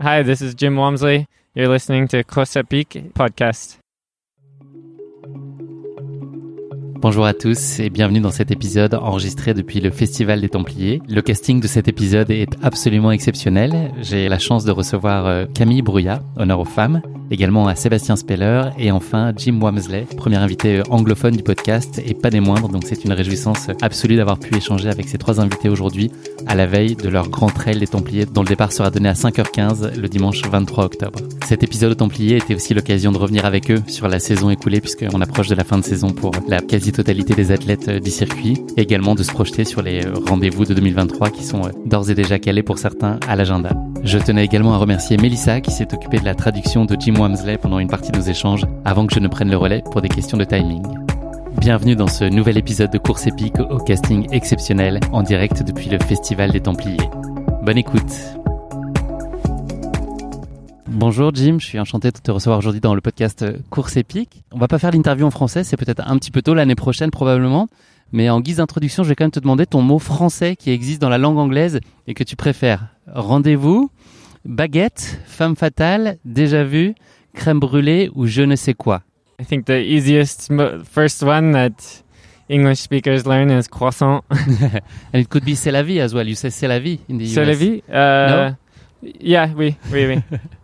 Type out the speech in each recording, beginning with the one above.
Hi, this is Jim Walmsley. You're listening to Course à Pic podcast. Bonjour à tous et bienvenue dans cet épisode enregistré depuis le Festival des Templiers. Le casting de cet épisode est absolument exceptionnel. J'ai la chance de recevoir euh, Camille Brouillat, honneur aux femmes, également à Sébastien Speller et enfin Jim Wamsley, premier invité euh, anglophone du podcast et pas des moindres. Donc c'est une réjouissance absolue d'avoir pu échanger avec ces trois invités aujourd'hui à la veille de leur grand trail des Templiers dont le départ sera donné à 5h15 le dimanche 23 octobre. Cet épisode aux Templiers était aussi l'occasion de revenir avec eux sur la saison écoulée puisqu'on approche de la fin de saison pour la quasi-totalité des athlètes euh, du circuit également de se projeter sur les euh, rendez-vous de 2023 qui sont d'ores et déjà calés pour certains à l'agenda. Je tenais également à remercier Melissa qui s'est occupée de la traduction de Jim Wamsley pendant une partie de nos échanges avant que je ne prenne le relais pour des questions de timing. Bienvenue dans ce nouvel épisode de Course épique au casting exceptionnel en direct depuis le Festival des Templiers. Bonne écoute. Bonjour Jim, je suis enchanté de te recevoir aujourd'hui dans le podcast Course épique. On va pas faire l'interview en français, c'est peut-être un petit peu tôt l'année prochaine probablement. Mais en guise d'introduction, je vais quand même te demander ton mot français qui existe dans la langue anglaise et que tu préfères. Rendez-vous, baguette, femme fatale, déjà vu, crème brûlée ou je ne sais quoi? I think the easiest first one that English speakers learn is croissant. and it could be c'est la vie as well. You say c'est la vie in the US. C'est la vie? Uh, no? Yeah, oui, oui, oui.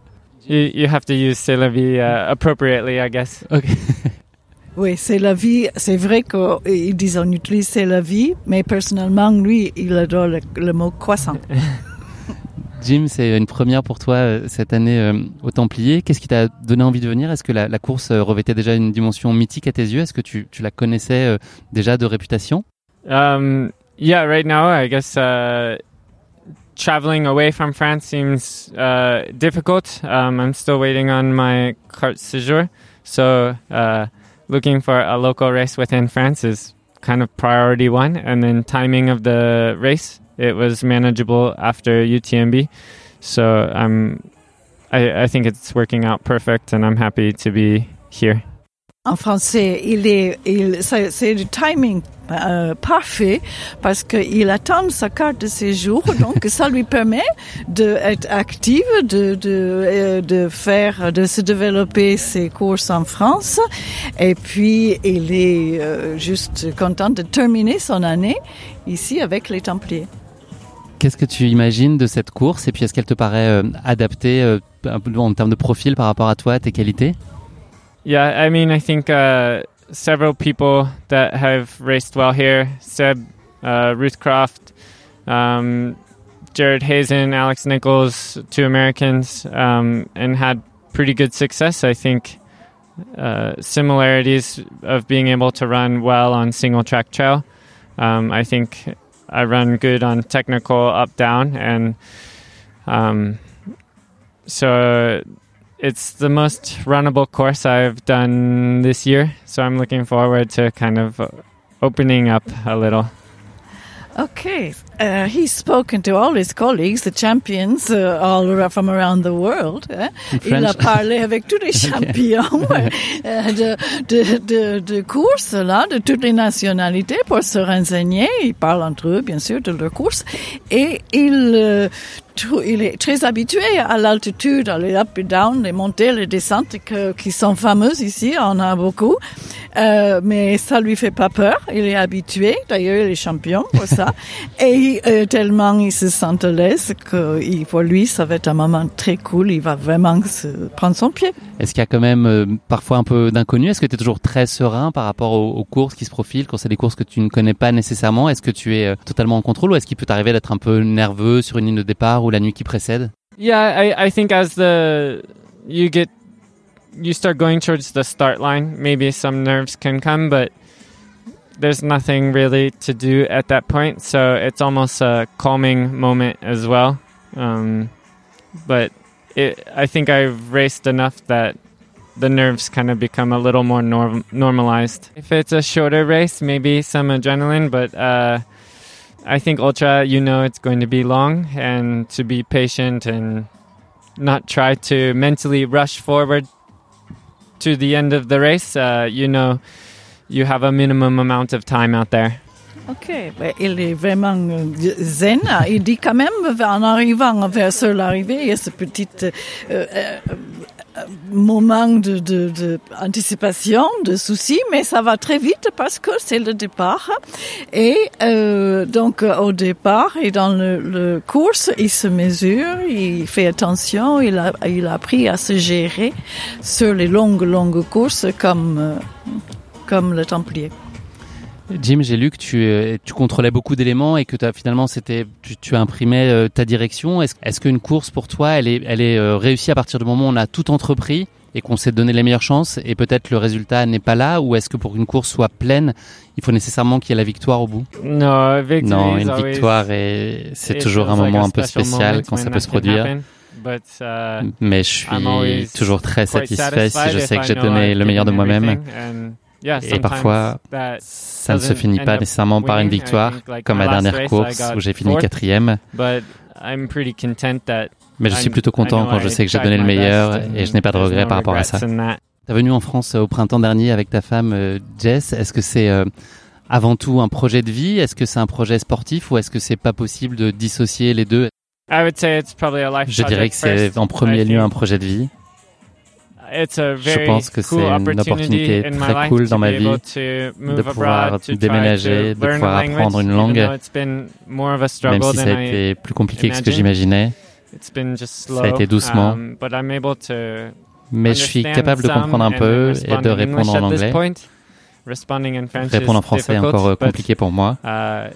you, you have to use c'est la vie uh, appropriately, I guess. Okay. Oui, c'est la vie. C'est vrai qu'ils disent on utilise c'est la vie, mais personnellement, lui, il adore le, le mot croissant. Jim, c'est une première pour toi euh, cette année euh, au Templier. Qu'est-ce qui t'a donné envie de venir? Est-ce que la, la, course euh, revêtait déjà une dimension mythique à tes yeux? Est-ce que tu, tu, la connaissais déjà de réputation? Um, Yeah, right now, I guess uh, traveling away from France seems uh, difficult. Um, I'm still waiting on my carte séjour, so. Uh, looking for a local race within France is kind of priority one. And then timing of the race, it was manageable after UTMB. So I'm, I, I think it's working out perfect and I'm happy to be here. En français, il est, il, c'est du timing euh, parfait parce qu'il attend sa carte de séjour, donc ça lui permet d'être active, de, de, euh, de faire, de se développer ses courses en France. Et puis, il est euh, juste content de terminer son année ici avec les Templiers. Qu'est-ce que tu imagines de cette course? Et puis est-ce qu'elle te paraît euh, adaptée euh, en termes de profil par rapport à toi, à tes qualités? Yeah, I mean, I think uh, several people that have raced well here Seb, uh, Ruth Croft, um, Jared Hazen, Alex Nichols, two Americans, um, and had pretty good success. I think uh, similarities of being able to run well on single track trail. Um, I think I run good on technical up down, and um, so it's the most runnable course I've done this year, so I'm looking forward to kind of opening up a little. Okay, uh, he's spoken to all his colleagues, the champions, uh, all from around the world. Eh? Il a parlé avec tous les champions euh, de, de, de, de course, là, de toutes les nationalités pour se renseigner. Il parle entre eux, bien sûr, de leur course. Et il, euh, il est très habitué à l'altitude, à les up et down, les montées, les descentes que, qui sont fameuses ici. On a beaucoup. Euh, mais ça lui fait pas peur. Il est habitué. D'ailleurs, il est champion pour ça. Et euh, tellement il se sent à l'aise que il- pour lui, ça va être un moment très cool. Il va vraiment se prendre son pied. Est-ce qu'il y a quand même euh, parfois un peu d'inconnu? Est-ce que tu es toujours très serein par rapport aux, aux courses qui se profilent? Quand c'est des courses que tu ne connais pas nécessairement Est-ce que tu es euh, totalement en contrôle ou est-ce qu'il peut t'arriver d'être un peu nerveux sur une ligne de départ ou la nuit qui précède? Yeah, I, I think as the you get you start going towards the start line, maybe some nerves can come, but there's nothing really to do at that point, so it's almost a calming moment as well. Um, but it, I think I've raced enough that the nerves kind of become a little more norm- normalized. If it's a shorter race, maybe some adrenaline, but uh, I think ultra, you know, it's going to be long, and to be patient and not try to mentally rush forward to the end of the race. Uh, you know, you have a minimum amount of time out there. Ok, ben, il est vraiment euh, zen. Il dit quand même, en arrivant vers l'arrivée, il y a ce petit euh, euh, moment de, de, de anticipation, de souci, mais ça va très vite parce que c'est le départ. Et euh, donc euh, au départ et dans le, le course, il se mesure, il fait attention, il a, il a appris à se gérer sur les longues, longues courses comme, euh, comme le Templier. Jim, j'ai lu que tu, euh, tu contrôlais beaucoup d'éléments et que t'as, finalement c'était tu, tu imprimais euh, ta direction. Est-ce, est-ce qu'une course pour toi, elle est, elle est euh, réussie à partir du moment où on a tout entrepris et qu'on s'est donné les meilleures chances et peut-être le résultat n'est pas là ou est-ce que pour qu'une course soit pleine, il faut nécessairement qu'il y ait la victoire au bout? No, Non, une victoire et c'est toujours un like moment un peu spécial quand ça peut se produire. happen. But, uh, Mais je suis toujours très satisfait si je sais que j'ai donné le meilleur de moi-même. Et parfois, Ça ne se finit pas nécessairement par une victoire, comme last dernière course où j'ai fini quatrième. But I'm pretty content that Mais je suis plutôt content quand je I sais que j'ai donné le meilleur et je n'ai pas de regrets par rapport à ça. that. T'es venu en France euh, au printemps dernier avec ta femme euh, Jess. Est-ce que c'est euh, avant tout un projet de vie? Est-ce que c'est un projet sportif ou est-ce que c'est pas possible de dissocier les deux? I would say it's probably a life Je dirais que c'est en premier lieu un projet de vie. It's a Je pense que c'est une opportunité très cool dans ma vie de pouvoir déménager, de pouvoir apprendre une langue, même si ça a été plus compliqué que ce que j'imaginais. Ça a été doucement. um, Mais je suis capable de comprendre un peu et de répondre en anglais. Répondre en is français est encore euh, compliqué pour moi. uh,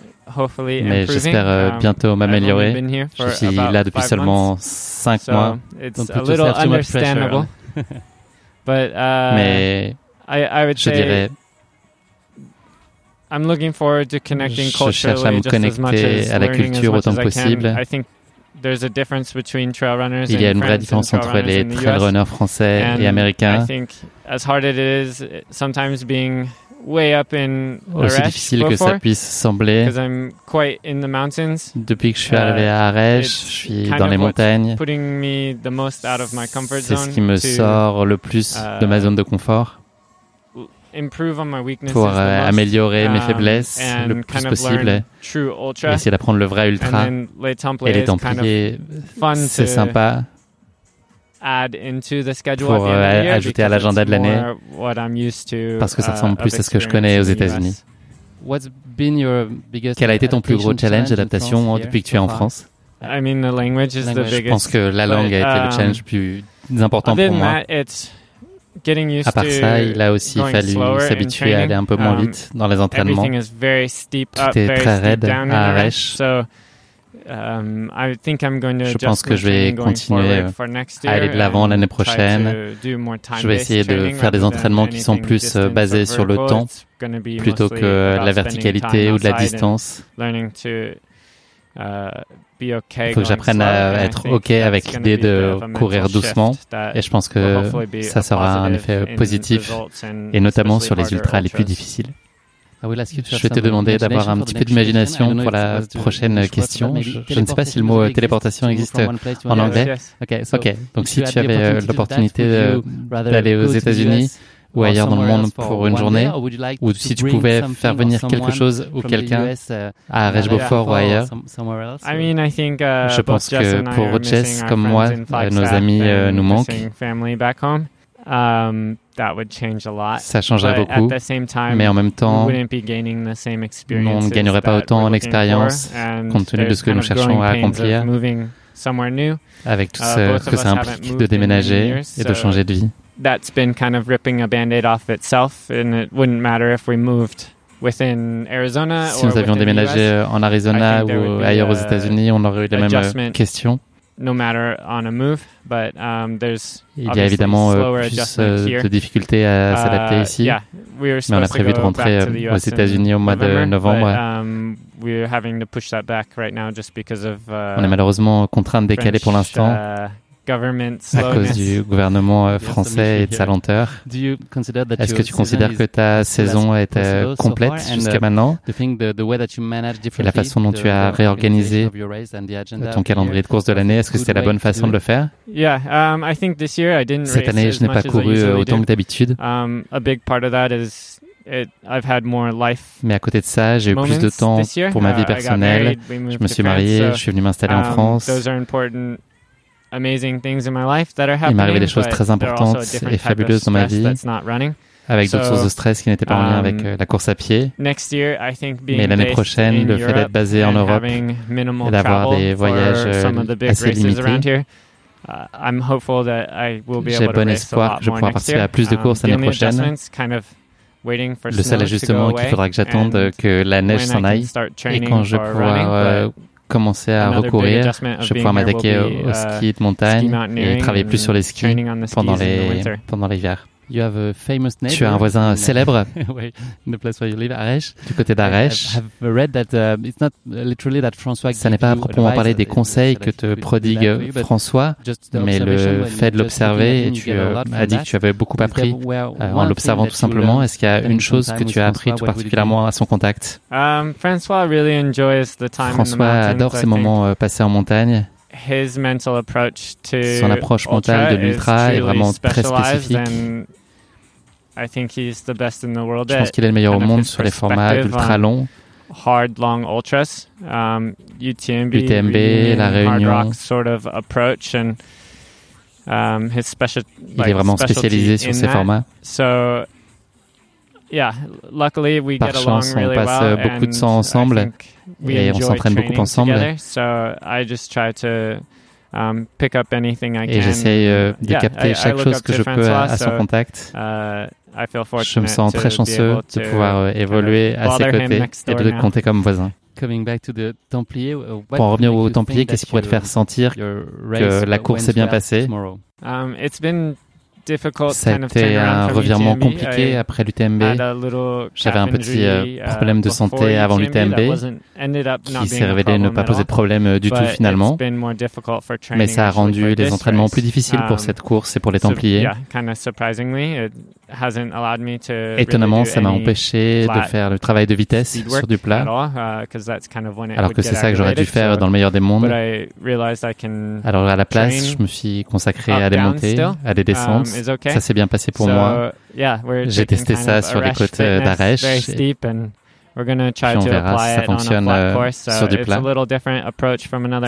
Mais j'espère euh, Um, bientôt m'améliorer. Je suis là depuis seulement months, cinq so mois. it's Don't a put little but uh, Mais I, I would je say dirais, I'm looking forward to connecting Je cherche à me connecter as à la culture autant que I can. possible. I think there's a difference between trail runners il y a une vraie différence entre les trail runners français And et américains. I think as hard as it is, sometimes being Aussi Arash difficile que ça puisse sembler. because I'm quite in the mountains, Depuis que je suis Uh, arrivé à Arèche, je suis dans les montagnes. C'est ce qui me sort le plus de ma uh, zone de confort improve on my weaknesses pour euh, améliorer mes um, faiblesses and le plus kind of possible et essayer d'apprendre le vrai ultra. Et les is kind of Templiers, c'est to sympa add into the schedule pour, euh, ajouter à l'agenda de l'année. more what I'm used to, Parce que ça uh, ressemble plus à ce que je connais aux États-Unis. Quel a été ton plus gros challenge d'adaptation hein, depuis que tu es en France? I mean, the language is the Je biggest. pense que la langue a été le um, challenge plus important pour moi. that, it's getting used À part to ça, il a aussi fallu s'habituer à aller un peu moins training. vite dans les entraînements. Tout est très raide à. Arèche. Je adjust pense que je vais continuer, forward euh, à aller de l'avant l'année prochaine. Je vais essayer de faire des entraînements qui sont plus euh, basés sur le temps plutôt que de la verticalité ou de la distance. uh, okay Il faut que j'apprenne à être OK avec l'idée de courir doucement. Et je pense que ça sera un effet positif et notamment sur les ultras les plus difficiles. Je vais te demander d'avoir un petit peu d'imagination pour la prochaine question. Je, ne sais pas si le mot téléportation existe en anglais. Ok, donc si tu avais euh, l'opportunité d'aller aux États-Unis ou ailleurs dans le monde pour une journée, ou si tu pouvais faire venir quelque chose ou quelqu'un à Rège Beaufort ou ailleurs. Je pense que pour Jess comme moi, euh, nos amis euh, nous manquent. Ça changerait beaucoup. Mais en même temps, on ne gagnerait pas autant l'expérience compte tenu de ce que nous cherchons à accomplir avec tout ce uh, que ça implique de déménager et de changer de vie. Si nous avions déménagé en Arizona ou ailleurs aux États-Unis, on aurait eu la même euh, question. Il y a évidemment euh, plus euh, de difficultés à s'adapter ici, mais on a prévu de rentrer aux États-Unis au mois de novembre. On est malheureusement contraint de décaler pour l'instant. À cause du gouvernement euh, français et de sa lenteur. Est-ce que tu considères que ta saison a été complète jusqu'à maintenant? Et la façon dont tu as réorganisé ton calendrier de course de l'année, est-ce que c'était la bonne façon de le faire? Cette année, je n'ai pas couru euh, autant que d'habitude. Mais à côté de ça, j'ai eu plus de temps pour ma vie personnelle. Je me suis marié, je suis venu m'installer en France. Il m'est arrivé des choses très importantes et fabuleuses dans ma vie avec d'autres sources de stress qui n'étaient pas en lien avec euh, la course à pied. Mais l'année prochaine, le fait d'être basé en Europe et d'avoir des voyages euh, assez limités, j'ai bon espoir que je pourrai participer à plus de courses l'année prochaine. Le seul ajustement qu'il faudra que j'attende que la neige s'en aille et quand je pourrai commencer à recourir. Je vais pouvoir m'attaquer au, au, ski de montagne et travailler plus sur les skis pendant les pendant l'hiver. Tu as un voisin célèbre. oui, in the place where you live, Arèche. Du côté d'Arèche. Ça n'est pas à proprement parler des conseils que te prodigue François, mais le fait de l'observer, tu as dit que tu avais beaucoup appris euh, en l'observant tout simplement. Est-ce qu'il y a une chose que tu as appris tout particulièrement à son contact? François adore ces moments euh, passés en montagne. Son approche mentale de l'ultra est vraiment très spécifique. Je pense qu'il est le meilleur au monde sur les formats ultra longs. Hard long ultras, um, UTMB, UTMB la Réunion. Hard rock sort of approach and, um, his special, like, Il est vraiment spécialisé sur ces formats. So, yeah, luckily we Par get chance, along really on passe well euh, beaucoup de temps ensemble et on s'entraîne beaucoup ensemble. Together, so I just try to et j'essaye de capter chaque chose que je peux à, son contact. je me sens très chanceux de pouvoir euh, évoluer à ses côtés et de compter comme voisin. Pour en revenir aux Templiers, qu'est-ce qui pourrait te faire sentir que la course s'est bien passée ça a été un revirement compliqué après l'UTMB. J'avais un petit euh, problème de santé avant l'UTMB qui s'est révélé ne pas poser de problème euh, du tout finalement. Mais ça a rendu les entraînements plus difficiles pour cette course et pour les Templiers. Étonnamment, ça m'a empêché de faire le travail de vitesse sur du plat, alors que c'est ça que j'aurais dû faire dans le meilleur des mondes. Alors à la place, je me suis consacré à des montées, à des descentes. Ça s'est bien passé pour moi. J'ai testé ça sur les côtes euh, d'Arèche. We're gonna try on to verra si ça fonctionne euh, sur du plat.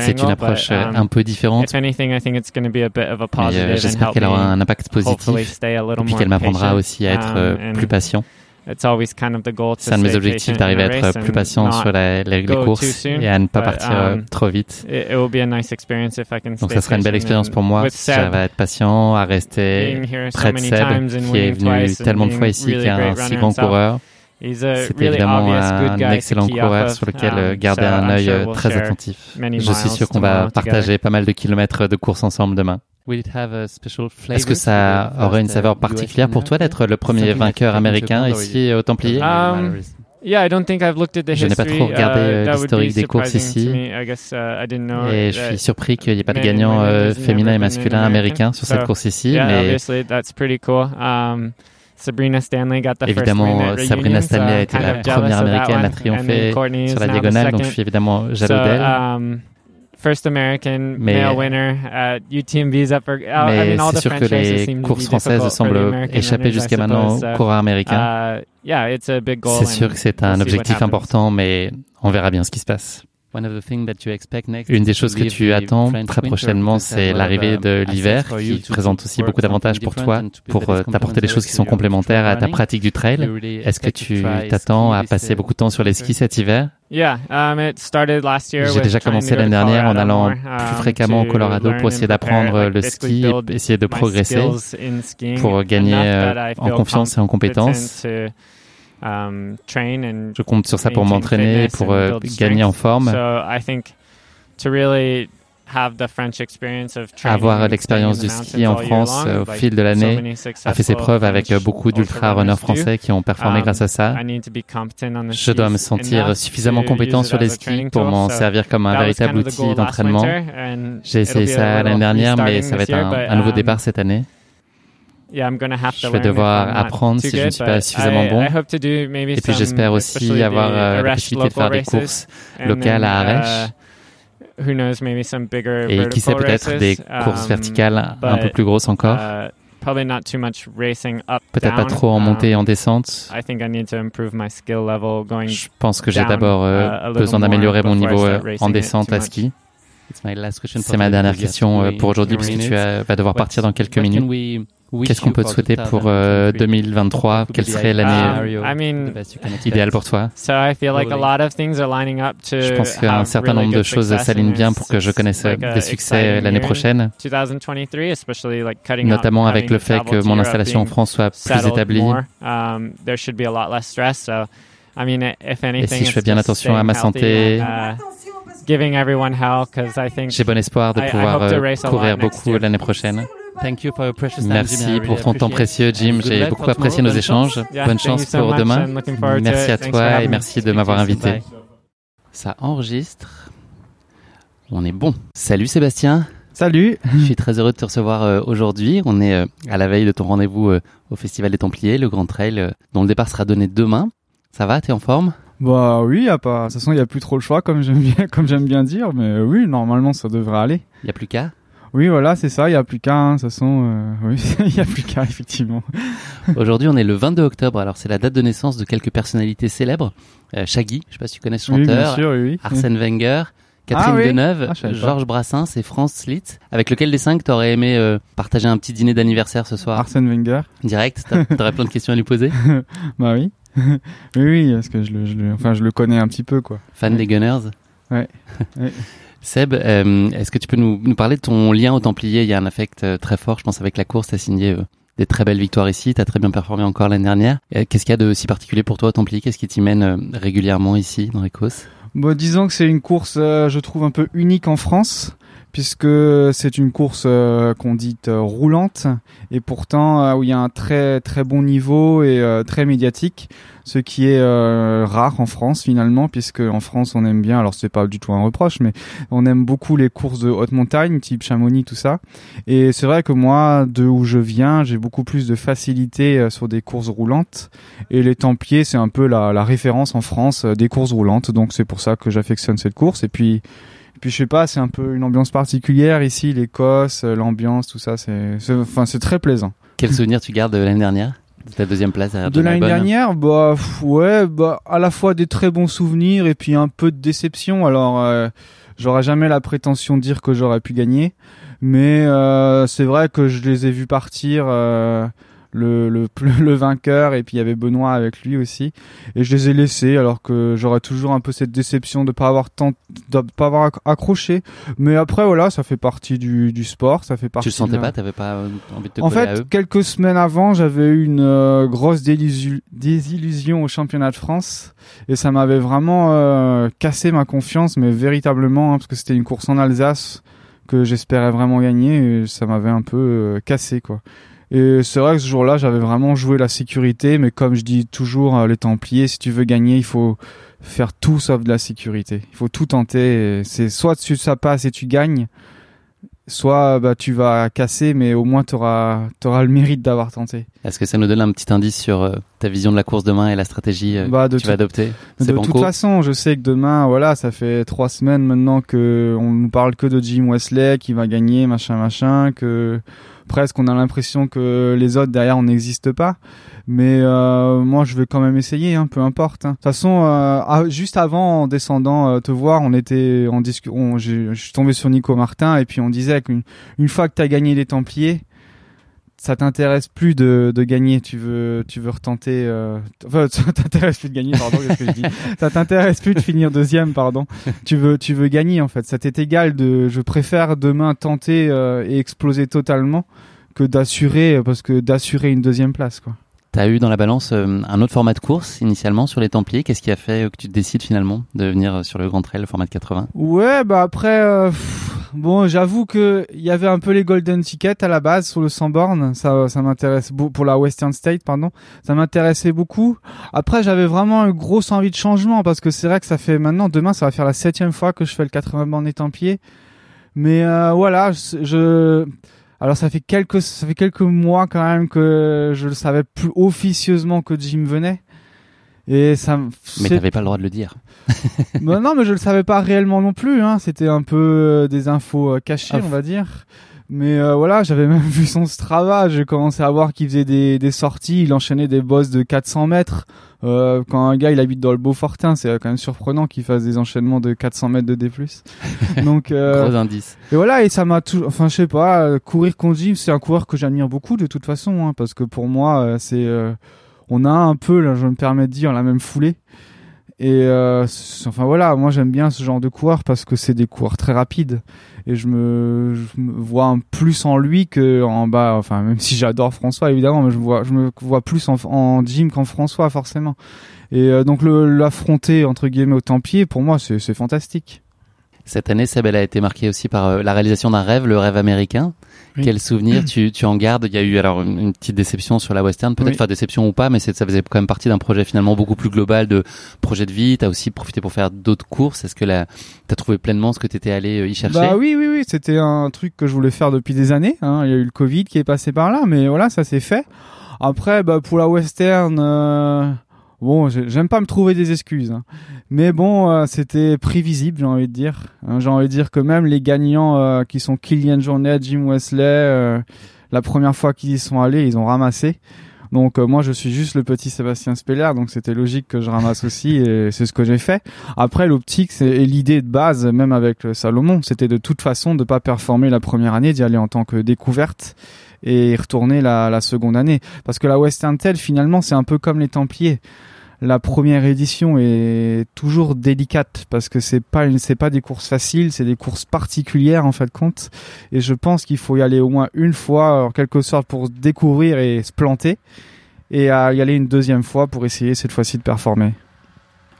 C'est une approche but, um, un peu différente. Anything, euh, J'espère qu'elle aura un impact positif et qu'elle m'apprendra aussi à être euh, plus patient. C'est un de mes objectifs d'arriver à être plus patient sur les, les courses soon, et à ne pas partir trop vite. Donc, ça sera une belle expérience pour moi si j'arrive à être patient, à rester près de Seb, qui est venu tellement de fois ici, qui est un si bon coureur. C'était vraiment un excellent coureur sur lequel euh, garder un œil euh, très attentif. Je suis sûr qu'on va partager pas mal de kilomètres de course ensemble demain. Est-ce que ça aurait une saveur particulière pour toi d'être le premier vainqueur américain ici au Templier? Je n'ai pas trop regardé euh, l'historique des courses ici. et je suis surpris qu'il n'y ait pas de gagnants féminins et masculins américains sur cette course ici. mais Sabrina Stanley évidemment, Sabrina Stanley a été la première américaine à triompher sur la diagonale, donc je suis évidemment jaloux d'elle. Mais, c'est sûr que les courses françaises semblent échapper jusqu'à maintenant aux coureurs américains. C'est sûr que c'est un objectif important, mais on verra bien ce qui se passe. Une des choses que tu attends très prochainement, c'est l'arrivée de l'hiver qui présente aussi beaucoup d'avantages pour toi, pour euh, t'apporter des choses qui sont complémentaires à ta pratique du trail. Est-ce que tu t'attends à passer beaucoup de temps sur les skis cet hiver? Um, J'ai déjà commencé l'année dernière en allant plus um, fréquemment au Colorado pour essayer d'apprendre le ski, et essayer de progresser, pour gagner euh, en confiance et en compétences. Um, Je compte sur ça pour m'entraîner, pour euh, gagner en forme. Avoir l'expérience du ski en France euh, au fil de l'année a fait ses preuves avec euh, beaucoup d'ultra-runners français qui ont performé um, grâce à ça. Je dois me sentir suffisamment compétent sur les skis pour m'en servir comme un véritable outil d'entraînement. J'ai essayé ça l'année dernière, mais ça va être un nouveau départ um, cette année je vais devoir apprendre si je ne suis pas suffisamment bon. Et puis j'espère aussi avoir euh, la possibilité de faire des courses locales à Arèche. Uh, Et qui sait peut-être des courses um, verticales un peu plus grosses encore. Uh, peut-être pas trop en montée et en um, descente. Je pense que j'ai d'abord euh, besoin d'améliorer mon niveau euh, en descente à ski. C'est ma dernière question pour aujourd'hui puisque tu vas devoir partir dans quelques minutes. Qu'est-ce qu'on peut te souhaiter pour 2023 euh, Quelle serait l'année uh, idéale pour toi? Je pense qu'un certain nombre de choses s'alignent bien pour que je connaisse des succès l'année prochaine, notamment avec le fait que mon installation en France soit plus établie. Um, Et si je fais bien attention à ma santé, uh, j'ai bon espoir de pouvoir euh, courir beaucoup l'année prochaine. Merci pour ton temps précieux, Jim. J'ai beaucoup apprécié nos échanges. Bonne chance pour demain. Merci à toi et merci de m'avoir invité. Ça enregistre. On est bon. Salut Sébastien. Salut. Je suis très heureux de te recevoir euh, aujourd'hui. On est euh, à la veille de ton rendez-vous euh, au Festival des Templiers, le Grand Trail, dont le départ sera donné demain. Ça va? T'es en forme? Bah oui, y a pas. De toute façon, il y a plus trop le choix, comme j'aime bien, comme j'aime bien dire. Mais oui, normalement, ça devrait aller. Il y a plus qu'à? Oui, voilà, c'est ça. Il y a plus qu'à. Hein, de toute façon, euh, oui, il y a plus qu'à effectivement. Aujourd'hui, on est le 22 octobre. Alors, c'est la date de naissance de quelques personnalités célèbres. Euh, Shaggy, je sais pas si tu connais ce chanteur. Oui, bien sûr, oui, Arsène Wenger. Catherine ah, Deneuve, ah, Georges Brassens et France Slitz. Avec lequel des cinq t'aurais aimé euh, partager un petit dîner d'anniversaire ce soir? Arsène Wenger. Direct, t'aurais plein de questions à lui poser? Bah oui. oui, oui, parce que je le, je le, enfin, je le connais un petit peu, quoi. Fan des Gunners? Ouais. Seb, euh, est-ce que tu peux nous, nous, parler de ton lien au Templier? Il y a un affect euh, très fort, je pense, avec la course. Tu as signé euh, des très belles victoires ici. Tu as très bien performé encore l'année dernière. Qu'est-ce qu'il y a de si particulier pour toi au Templier? Qu'est-ce qui t'y mène régulièrement ici, dans les courses bon, Disons que c'est une course, je trouve, un peu unique en France puisque c'est une course qu'on dit roulante et pourtant où il y a un très très bon niveau et très médiatique ce qui est euh, rare en France finalement, puisque en France on aime bien, alors c'est pas du tout un reproche, mais on aime beaucoup les courses de haute montagne, type Chamonix, tout ça. Et c'est vrai que moi, de où je viens, j'ai beaucoup plus de facilité euh, sur des courses roulantes. Et les Templiers, c'est un peu la, référence en France euh, des courses roulantes, donc c'est pour ça que j'affectionne cette course. Et puis puis je sais pas, c'est un peu une ambiance particulière ici, l'Écosse, l'ambiance, tout ça, c'est, enfin c'est très plaisant. Quel souvenir tu gardes de l'année dernière? Ta deuxième place de l'année dernière, bah ouais, bah à la fois des très bons souvenirs et puis un peu de déception. Alors, euh, j'aurais jamais la prétention de dire que j'aurais pu gagner, mais euh, c'est vrai que je les ai vus partir. Euh, le, le, le, vainqueur et puis il y avait Benoît avec lui aussi. Et je les ai laissés alors que j'aurais toujours un peu cette déception de pas avoir tant de pas avoir accroché. Mais après voilà ça fait partie du, du sport ça fait partie tu le sentais pas? T'avais pas euh, envie de te en fait quelques semaines avant j'avais eu une euh, grosse désillusion au championnat de France. Et ça m'avait vraiment euh, cassé ma confiance mais véritablement hein, parce que c'était une course en Alsace que j'espérais vraiment gagner. Et ça m'avait un peu cassé quoi et c'est vrai que ce jour-là, j'avais vraiment joué la sécurité, mais comme je dis toujours, euh, les Templiers, si tu veux gagner, il faut faire tout sauf de la sécurité. Il faut tout tenter. C'est soit tu, ça passe et tu gagnes, soit bah, tu vas casser, mais au moins tu auras, le mérite d'avoir tenté. Est-ce que ça nous donne un petit indice sur euh, ta vision de la course demain et la stratégie euh, bah, que tu vas adopter? De toute façon, je sais que demain, voilà, ça fait trois semaines maintenant que on nous parle que de Jim Wesley qui va gagner, machin, machin, que presque on a l'impression que les autres derrière on n'existe pas. Mais euh, moi, je vais quand même essayer, hein, peu importe. hein. De toute façon, euh, ah, juste avant, en descendant euh, te voir, on était en discussion. Je suis tombé sur Nico Martin et puis on disait qu'une une fois que tu as gagné les Templiers, ça t'intéresse plus de, de gagner. Tu veux, tu veux retenter. Euh, enfin, ça t'intéresse plus de gagner. Pardon, qu'est-ce que je dis? Ça t'intéresse plus de finir deuxième, pardon. Tu veux, tu veux gagner en fait. Ça t'est égal de. Je préfère demain tenter euh, et exploser totalement que d'assurer, parce que d'assurer une deuxième place, quoi. T'as eu dans la balance euh, un autre format de course initialement sur les Templiers. Qu'est-ce qui a fait euh, que tu décides finalement de venir euh, sur le Grand Trail, le format de 80 Ouais, bah après, euh, pff, bon, j'avoue que il y avait un peu les golden tickets à la base sur le 100 bornes. Ça, ça m'intéresse pour la Western State, pardon. Ça m'intéressait beaucoup. Après, j'avais vraiment une grosse envie de changement parce que c'est vrai que ça fait maintenant, demain, ça va faire la septième fois que je fais le 80 bornes des Templiers. Mais euh, voilà, je- alors ça fait quelques, ça fait quelques mois quand même que je le savais plus officieusement que Jim venait. Et ça, Mais t'avais pas le droit de le dire. bah non, mais je le savais pas réellement non plus. Hein. C'était un peu euh, des infos euh, cachées, Ah, on va dire. Mais euh, voilà, j'avais même vu son Strava. J'ai commencé à voir qu'il faisait des, des sorties. Il enchaînait des bosses de 400 mètres. Euh, quand un gars il habite dans le Beaufortin, c'est quand même surprenant qu'il fasse des enchaînements de 400 mètres de D+. Donc euh, Gros indice. et voilà, et ça m'a toujours, enfin, je sais pas, euh, courir contre Jim, c'est un coureur que j'admire beaucoup de toute façon, hein, parce que pour moi, euh, c'est, euh, on a un peu, là, je me permets de dire, la même foulée. Et euh, enfin voilà, moi j'aime bien ce genre de coureur parce que c'est des coureurs très rapides et je me, vois plus en lui que en bas. Enfin même si j'adore François évidemment, mais je me vois, plus en, Jim qu'en François forcément. Et euh, donc l'affronter entre guillemets au Templier, pour moi c'est c'est fantastique. Cette année, Seb, elle a été marquée aussi par euh, la réalisation d'un rêve, le rêve américain. Oui. Quel souvenir tu, tu en gardes? Il y a eu alors une, une petite déception sur la western, peut-être Oui. enfin déception ou pas, mais ça faisait quand même partie d'un projet finalement beaucoup plus global de projet de vie. T'as aussi profité pour faire d'autres courses. Est-ce que la, t'as trouvé pleinement ce que t'étais allé euh, y chercher? Bah oui, oui, oui, c'était un truc que je voulais faire depuis des années. Hein. Il y a eu le Covid qui est passé par là, mais voilà, ça s'est fait. Après, bah, pour la western, euh, bon, j'ai- j'aime pas me trouver des excuses, hein. mais bon, euh, c'était prévisible, j'ai envie de dire. Hein, j'ai envie de dire que même les gagnants euh, qui sont Kylian Jornet, Jim Wesley, euh, la première fois qu'ils y sont allés, ils ont ramassé. Donc euh, moi je suis juste le petit Sébastien Speller, donc c'était logique que je ramasse aussi et c'est ce que j'ai fait. Après l'optique et l'idée de base, même avec le Salomon, c'était de toute façon de pas performer la première année, d'y aller en tant que découverte et retourner la, la seconde année. Parce que la Western Trail finalement c'est un peu comme les Templiers. La première édition est toujours délicate parce que c'est pas c'est pas des courses faciles, c'est des courses particulières en fait de compte. Et je pense qu'il faut y aller au moins une fois, en quelque sorte, pour découvrir et se planter, et à y aller une deuxième fois pour essayer cette fois-ci de performer.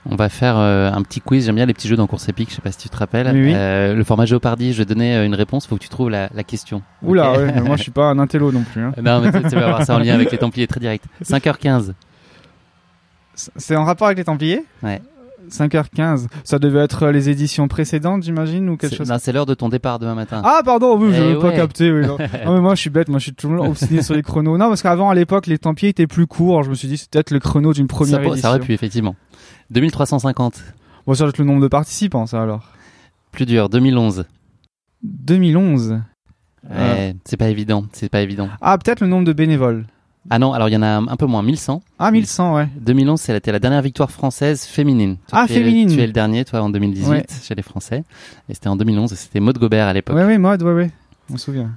On va faire euh, un petit quiz. J'aime bien les petits jeux dans course épique. Je sais pas si tu te rappelles. Oui. Euh, le format Jeopardy. Je vais donner euh, une réponse. Faut que tu trouves la, la question. Oula, ouais, mais moi je suis pas un intello non plus. Hein. non, mais tu tu vas voir ça en lien avec les Templiers très direct. 5h15. C'est en rapport avec les Templiers Ouais. 5h15. Ça devait être les éditions précédentes, j'imagine, ou quelque C'est chose. non, c'est l'heure de ton départ demain matin. Ah pardon, oui, je Eh n'avais pas ouais. capté. Oui, non. Non, mais moi je suis bête, moi je suis toujours obstiné sur les chronos. Non, parce qu'avant à l'époque les Templiers étaient plus courts. Je me suis dit c'est peut-être le chrono d'une première ça, édition. ça aurait pu, effectivement. 2350. Bon, ça doit être le nombre de participants, ça alors. Plus dur. 2011. 2011. Euh. Ouais, c'est pas évident. C'est pas évident. Ah, peut-être le nombre de bénévoles. Ah non, alors il y en a un, peu moins. 1100. Ah, 1100, ouais. 2011, c'était la dernière victoire française féminine. Toi, Ah, féminine. tu es le dernier, toi, en 2018, Ouais. chez les Français. Et c'était en 2011. et C'était Maud Gobert à l'époque. Ouais, ouais, mode, ouais, ouais. On se souvient.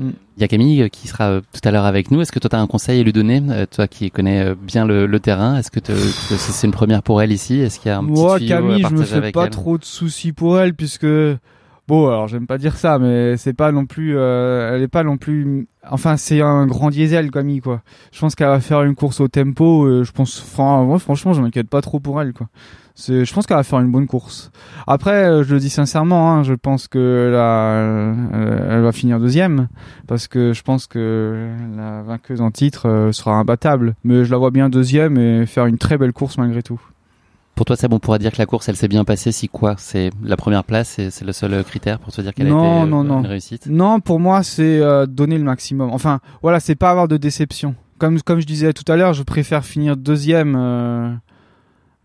Il y a Camille euh, qui sera euh, tout à l'heure avec nous. Est-ce que toi, tu as un conseil à lui donner euh, Toi qui connais bien le, le terrain, est-ce que, te- que c'est une première pour elle ici? Est-ce qu'il y a un petit Moi, Camille, je me fais pas elle? trop de soucis pour elle puisque bon, alors j'aime pas dire ça, mais c'est pas non plus, euh, elle est pas non plus. Enfin, c'est un grand diesel, Camille, quoi. Je pense qu'elle va faire une course au tempo. je pense, franchement, je m'inquiète pas trop pour elle, quoi. C'est, je pense qu'elle va faire une bonne course. Après, euh, je le dis sincèrement, hein, je pense que la, euh, va finir deuxième parce que je pense que la vainqueuse en titre sera imbattable. Mais je la vois bien deuxième et faire une très belle course malgré tout. Pour toi, c'est bon, on pourra dire que la course, elle s'est bien passée si quoi C'est la première place, c'est c'est le seul euh, critère pour te dire qu'elle a été euh, non. une réussite Non, pour moi, c'est euh, donner le maximum. Enfin, voilà, c'est pas avoir de déception. Comme comme je disais tout à l'heure, je préfère finir deuxième, euh,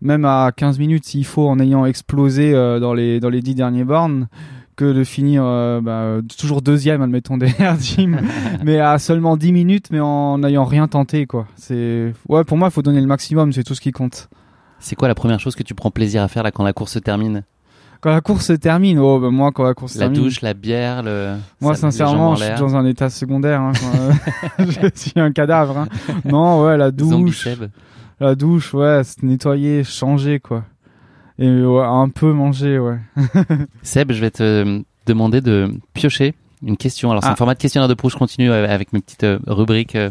même à 15 minutes s'il faut, en ayant explosé euh, dans les dans les dix derniers bornes, que de finir bah, toujours deuxième, admettons, derrière Jim, mais à seulement 10 minutes, mais en n'ayant rien tenté, quoi. C'est, ouais, pour moi, il faut donner le maximum, c'est tout ce qui compte. C'est quoi la première chose que tu prends plaisir à faire là quand la course se termine Quand la course se termine, oh, bah, moi, quand la course se La termine. douche, la bière, le. Moi, ça- sincèrement, je suis dans un état secondaire. Hein, quand, euh, je suis un cadavre. Hein. Non, ouais, la douche, la douche, ouais, se nettoyer, changer, quoi. Et ouais, un peu manger, ouais. Seb, je vais te demander de piocher une question. Alors, c'est Ah. un format de questionnaire de Proust. Je continue euh, avec mes petites euh, rubriques euh,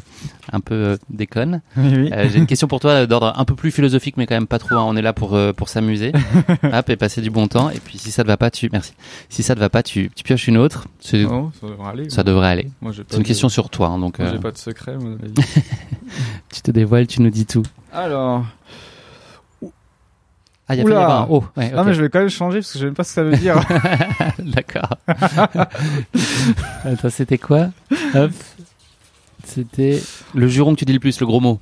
un peu déconnes. Oui, oui. Euh, J'ai une question pour toi d'ordre un peu plus philosophique, mais quand même pas trop. hein. On est là pour euh, pour s'amuser, hop, et passer du bon temps. Et puis, si ça te va pas, tu merci. Si ça te va pas, tu, tu pioches une autre. C'est- Oh, ça devrait aller. Ça devrait aller. C'est une de- question sur toi, hein, donc euh, J'ai pas de secret, mon avis. tu te dévoiles, tu nous dis tout. Alors, Ah, il y a avoir un oh. Ouais, ah, ok. mais je vais quand même changer parce que je sais même pas ce que ça veut dire. D'accord. Attends, c'était quoi? Hop. C'était le juron que tu dis le plus, le gros mot.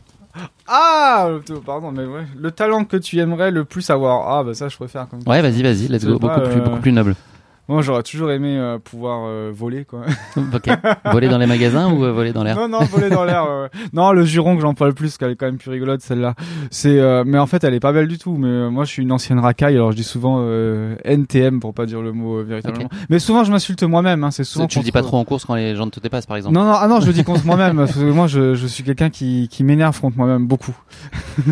ah, le- pardon, mais ouais. Le talent que tu aimerais le plus avoir. Ah, bah ça, je préfère comme Ouais, vas-y, vas-y, let's go. sais pas, Beaucoup plus, euh, beaucoup plus noble. Moi, j'aurais toujours aimé euh, pouvoir euh, voler, quoi. Ok. Voler dans les magasins ou euh, voler dans l'air? Non, non, voler dans l'air. ouais. Non, le juron que j'emploie le plus, qu'elle est quand même plus rigolote, celle-là. C'est, euh, mais en fait, elle est pas belle du tout. Mais euh, moi, je suis une ancienne racaille, alors je dis souvent euh, NTM pour pas dire le mot véritablement. Mais souvent, je m'insulte moi-même. Hein, c'est souvent. Tu le dis contre- pas trop en course quand les gens te dépassent, par exemple? Non, non, ah non, je le dis contre moi-même. Parce que moi, je, je suis quelqu'un qui, qui m'énerve contre moi-même beaucoup.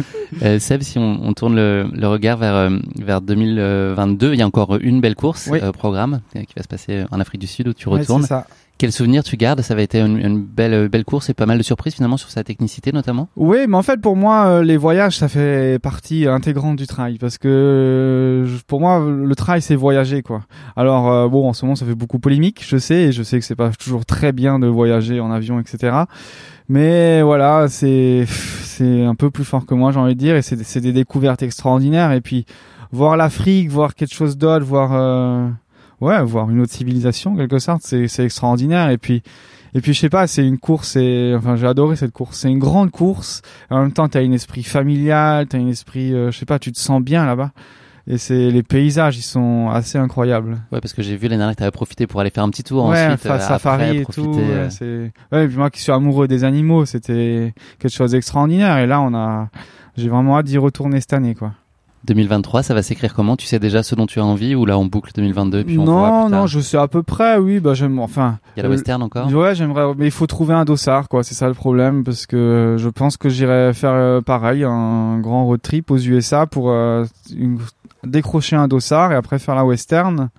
Euh, Seb, si on, on tourne le, le regard vers, vers 2022, il y a encore une belle course Oui. euh, programme euh, qui va se passer en Afrique du Sud où tu Ouais, retournes. ça. Quel souvenir tu gardes? Ça va être une, une belle, belle course et pas mal de surprises finalement sur sa technicité notamment? Oui, mais en fait, pour moi, euh, les voyages, ça fait partie intégrante du trail. Parce que euh, pour moi, le trail, c'est voyager, quoi. Alors, euh, bon, en ce moment, ça fait beaucoup polémique, je sais, et je sais que c'est pas toujours très bien de voyager en avion, etc. Mais voilà, c'est c'est un peu plus fort que moi, j'ai envie de dire, et c'est c'est des découvertes extraordinaires. Et puis, voir l'Afrique, voir quelque chose d'autre, voir... euh, ouais, voir une autre civilisation, quelque sorte, c'est c'est extraordinaire. Et puis... Et puis je sais pas, c'est une course, et enfin j'ai adoré cette course. C'est une grande course. En même temps, t'as un esprit familial, t'as un esprit, euh, je sais pas, tu te sens bien là-bas. Et c'est les paysages, ils sont assez incroyables. Ouais, parce que j'ai vu l'année dernière que tu avais profité pour aller faire un petit tour ouais, ensuite. face euh, safari après, et profiter, tout. euh, Ouais, c'est. Ouais, et puis moi qui suis amoureux des animaux, c'était quelque chose d'extraordinaire. Et là, on a, j'ai vraiment hâte d'y retourner cette année, quoi. 2023, ça va s'écrire comment? Tu sais déjà ce dont tu as envie ou là on boucle 2022 puis on voit non, plus tard? non, je sais à peu près. Oui, bah j'aime. Enfin, Il y a la euh, western encore? Ouais, j'aimerais, mais il faut trouver un dossard, quoi. C'est ça le problème, parce que je pense que j'irai faire euh, pareil, un grand road trip aux USA pour euh, une- décrocher un dossard et après faire la western.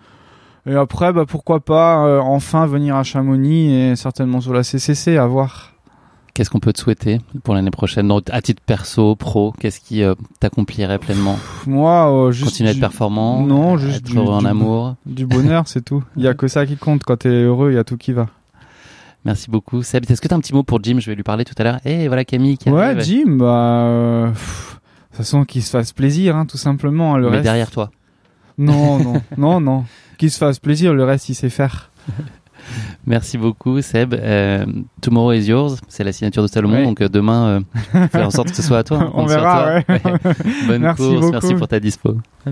Et après, bah pourquoi pas enfin venir à Chamonix et certainement sur la CCC à voir. Qu'est-ce qu'on peut te souhaiter pour l'année prochaine dans- À titre perso, pro, qu'est-ce qui euh, t'accomplirait pleinement Moi, euh, juste Continuer à être performant Non, juste être du- heureux en amour. du bonheur, c'est tout. Il y a que ça qui compte. Quand t'es heureux, il y a tout qui va. Merci beaucoup. Seb, est-ce que tu as un petit mot pour Jim? Je vais lui parler tout à l'heure. Et voilà Camille qui Ouais, arrive. Jim, bah, euh, pff, de toute façon, qu'il se fasse plaisir, hein, tout simplement. Le Mais reste- derrière toi. Non, non, non, non. Qu'il se fasse plaisir, le reste, il sait faire. Merci beaucoup Seb. Euh, tomorrow is yours, c'est la signature de Salomon. Oui. Donc euh, demain, euh, faire en sorte que ce soit à toi. hein, On sur verra, toi. ouais. Bonne Merci course, beaucoup. merci pour ta dispo.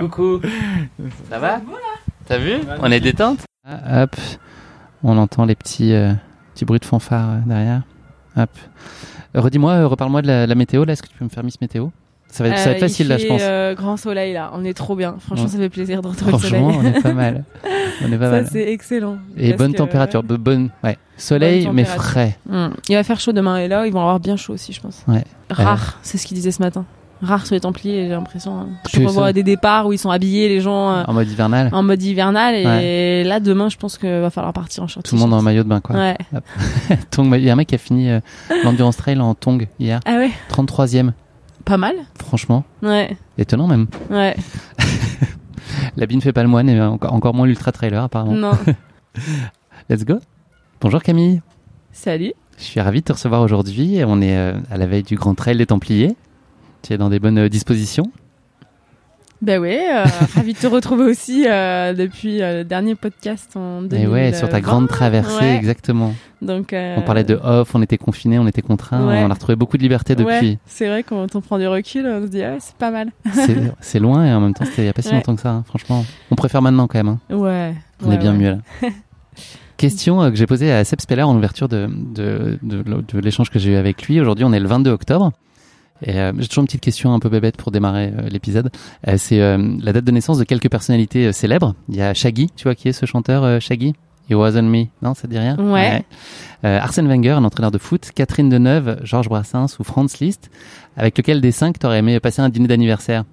Coucou. Ça va T'as vu On est détente Ah, Hop. On entend les petits, euh, petits bruits de fanfare euh, derrière. Hop. Redis-moi, reparle-moi de la, la météo là. Est-ce que tu peux me faire Miss Météo? Ça va, être, ça va être Euh, facile il là, je pense. euh, grand soleil là, on est trop bien. Franchement, Ouais. ça fait plaisir de retrouver le Franchement, soleil. on est pas mal. On est pas ça mal. c'est excellent. Et bonne que, température, bonne, ouais. Soleil Bonne mais frais. Hmm. Il va faire chaud demain et là, ils vont avoir bien chaud aussi, je pense. Ouais. Rare, c'est ce qu'ils disaient ce matin. Rare sur les Templiers, j'ai l'impression. hein. Je revois ça. des départs où ils sont habillés, les gens euh, En mode hivernal. en mode hivernal et Ouais. là demain, je pense qu'il va falloir partir en short. Tout le monde en maillot de bain quoi. Ouais. Il y a un mec qui a fini euh, l'endurance trail en tong hier, Ah ouais, 33e. Pas mal. Franchement, Ouais, étonnant même. ouais. La bine fait pas le moine et encore, moins l'ultra trailer apparemment. Non. Let's go. Bonjour Camille. Salut. Je suis ravi de te recevoir aujourd'hui. On est euh, à la veille du Grand Trail des Templiers. Tu es dans des bonnes euh, dispositions Ben ouais, euh, ravi de te retrouver aussi euh, depuis euh, le dernier podcast en 2020. Et ouais, sur ta grande traversée, Ouais. exactement. Donc, euh, On parlait de off, on était confinés, on était contraints, Ouais. on a retrouvé beaucoup de liberté ouais, depuis. c'est vrai quand on prend du recul, on se dit ah, c'est pas mal. C'est- loin et en même temps, c'était il n'y a pas si longtemps que ça, hein, franchement. On préfère maintenant quand même. hein. Ouais. On est bien mieux là. Question que j'ai posée à Seb Speller en ouverture de, de, de, de l'échange que j'ai eu avec lui. Aujourd'hui, on est le 22 octobre. Et euh, j'ai toujours une petite question un peu bébête pour démarrer euh, l'épisode. Euh, c'est euh, la date de naissance de quelques personnalités euh, célèbres. Il y a Shaggy, tu vois qui est ce chanteur Shaggy? It wasn't me. Non, ça te dit rien? Ouais. Euh, Arsène Wenger, un entraîneur de foot. Catherine Deneuve, Georges Brassens ou Franz Liszt. Avec lequel des cinq t'aurais aimé passer un dîner d'anniversaire?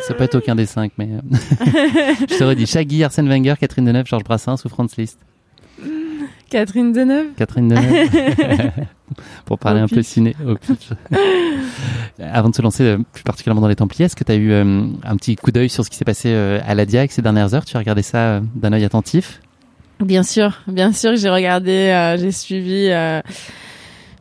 Ça peut être aucun des cinq, mais euh, je t'aurais dit Shaggy, Arsène Wenger, Catherine Deneuve, Georges Brassens ou Franz Liszt. Catherine Deneuve. Catherine Deneuve. Pour parler Au un peu pif. ciné au pitch. Avant de se lancer euh, plus particulièrement dans les Templiers, est-ce que tu as eu euh, un petit coup d'œil sur ce qui s'est passé euh, à la Diac ces dernières heures? Tu as regardé ça euh, d'un œil attentif? Bien sûr, bien sûr, j'ai regardé, j'ai suivi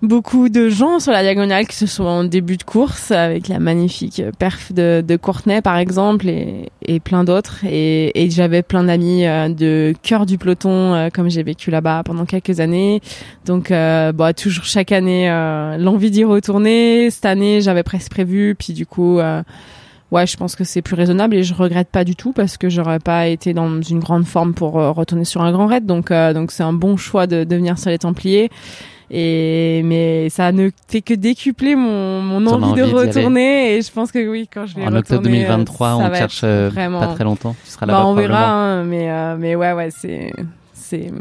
beaucoup de gens sur la diagonale, que ce soit en début de course, avec la magnifique perf de, de Courtenay par exemple, et, et plein d'autres. Et, et j'avais plein d'amis euh, de cœur du peloton, euh, comme j'ai vécu là-bas pendant quelques années. Donc, euh, bah, toujours chaque année, euh, l'envie d'y retourner. Cette année, j'avais presque prévu, puis du coup... euh, Ouais, je pense que c'est plus raisonnable et je regrette pas du tout parce que j'aurais pas été dans une grande forme pour euh, retourner sur un grand raid. Donc, euh, donc c'est un bon choix de, de venir sur les Templiers. Et mais ça ne fait que décupler mon, mon envie, envie de retourner. Et je pense que oui, quand je vais En octobre retourner, euh, 2023, ça on cherche euh, vraiment... pas très longtemps. Tu seras là-bas Bah, on verra, hein, mais euh, mais ouais, ouais, c'est c'est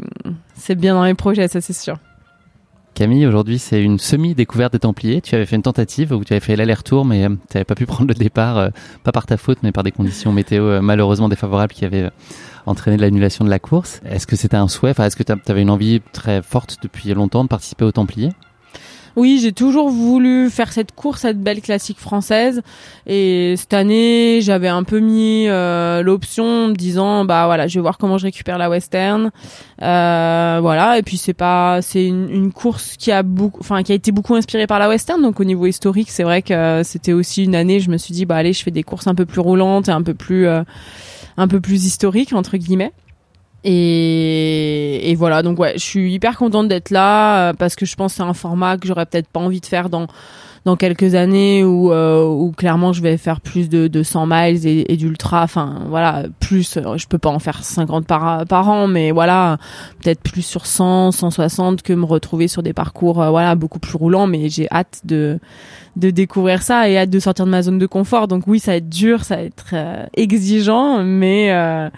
c'est bien dans les projets, ça c'est sûr. Camille, aujourd'hui, c'est une semi-découverte des Templiers. Tu avais fait une tentative où tu avais fait l'aller-retour, mais tu n'avais pas pu prendre le départ, euh, pas par ta faute, mais par des conditions météo euh, malheureusement défavorables qui avaient euh, entraîné l'annulation de la course. Est-ce que c'était un souhait? Est-ce que tu avais une envie très forte depuis longtemps de participer aux Templiers? Oui, j'ai toujours voulu faire cette course, cette belle classique française. Et cette année, j'avais un peu mis euh, l'option me disant, bah voilà, je vais voir comment je récupère la western. Euh, voilà. Et puis c'est pas, c'est une, course qui a beaucoup, enfin qui a été beaucoup inspirée par la western. Donc au niveau historique, c'est vrai que c'était aussi une année. Je me suis dit, bah allez, je fais des courses un peu plus roulantes et un peu plus, euh, un peu plus historiques entre guillemets. Et, et voilà, donc ouais, je suis hyper contente d'être là euh, parce que je pense que c'est un format que j'aurais peut-être pas envie de faire dans dans quelques années où euh, où clairement je vais faire plus de, de 100 miles et, d'ultra, enfin voilà, plus, euh, je peux pas en faire 50 par par an, mais voilà, peut-être plus sur 100, 160 que me retrouver sur des parcours euh, voilà beaucoup plus roulants, mais j'ai hâte de de découvrir ça et hâte de sortir de ma zone de confort. Donc oui, ça va être dur, ça va être euh, exigeant, mais euh,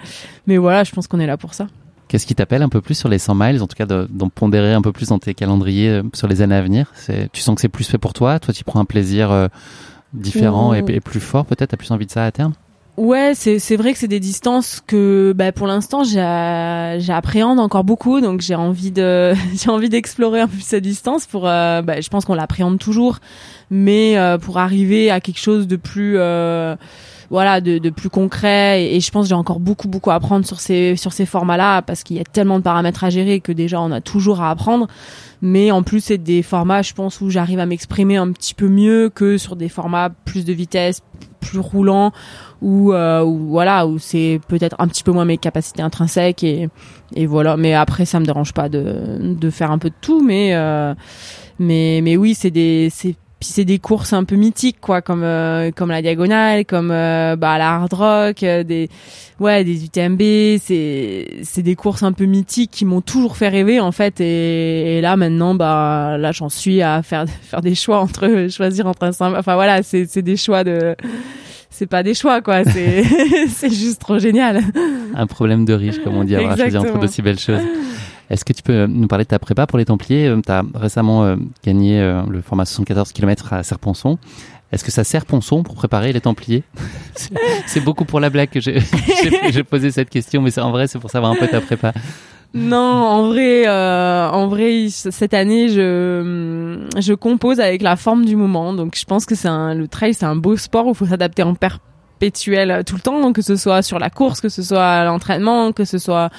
mais voilà, je pense qu'on est là pour ça. Qu'est-ce qui t'appelle un peu plus sur les 100 miles, en tout cas de- d'en pondérer un peu plus dans tes calendriers euh, sur les années à venir? C'est- Tu sens que c'est plus fait pour toi? Toi, tu prends un plaisir euh, différent et, plus fort peut-être? T'as plus envie de ça à terme? Ouais, c'est c'est vrai que c'est des distances que bah pour l'instant j'appréhende encore beaucoup. Donc j'ai envie de j'ai envie d'explorer un peu cette distance pour euh, bah, je pense qu'on l'appréhende toujours mais euh, pour arriver à quelque chose de plus euh, voilà de, de plus concret. Et, je pense que j'ai encore beaucoup beaucoup à apprendre sur ces sur ces formats là parce qu'il y a tellement de paramètres à gérer que déjà on a toujours à apprendre. Mais en plus c'est des formats je pense où j'arrive à m'exprimer un petit peu mieux que sur des formats plus de vitesse plus roulants où, euh, voilà où c'est peut-être un petit peu moins mes capacités intrinsèques et et voilà. Mais après ça me dérange pas de de faire un peu de tout mais euh, mais mais oui c'est des c'est puis c'est des courses un peu mythiques quoi comme euh, comme la diagonale comme euh, bah la hard rock euh, des ouais des UTMB c'est c'est des courses un peu mythiques qui m'ont toujours fait rêver en fait. Et, et là maintenant bah là j'en suis à faire faire des choix entre choisir entre un enfin voilà c'est c'est des choix de c'est pas des choix quoi. C'est c'est juste trop génial. Un problème de riche, comme on dit, avoir à choisir entre d'aussi belles choses. Est-ce que tu peux euh, nous parler de ta prépa pour les Templiers? Tu as récemment euh, gagné euh, le format 74 km à Serponçon. Est-ce que ça sert Ponçon pour préparer les Templiers? C'est- beaucoup pour la blague que j'ai posé cette question, mais en vrai, c'est pour savoir un peu ta prépa. Non, en vrai, euh, en vrai, cette année, je je compose avec la forme du moment. Donc, je pense que c'est le trail, c'est un beau sport où il faut s'adapter en per- perpétuel tout le temps, que ce soit sur la course, que ce soit à l'entraînement, que ce soit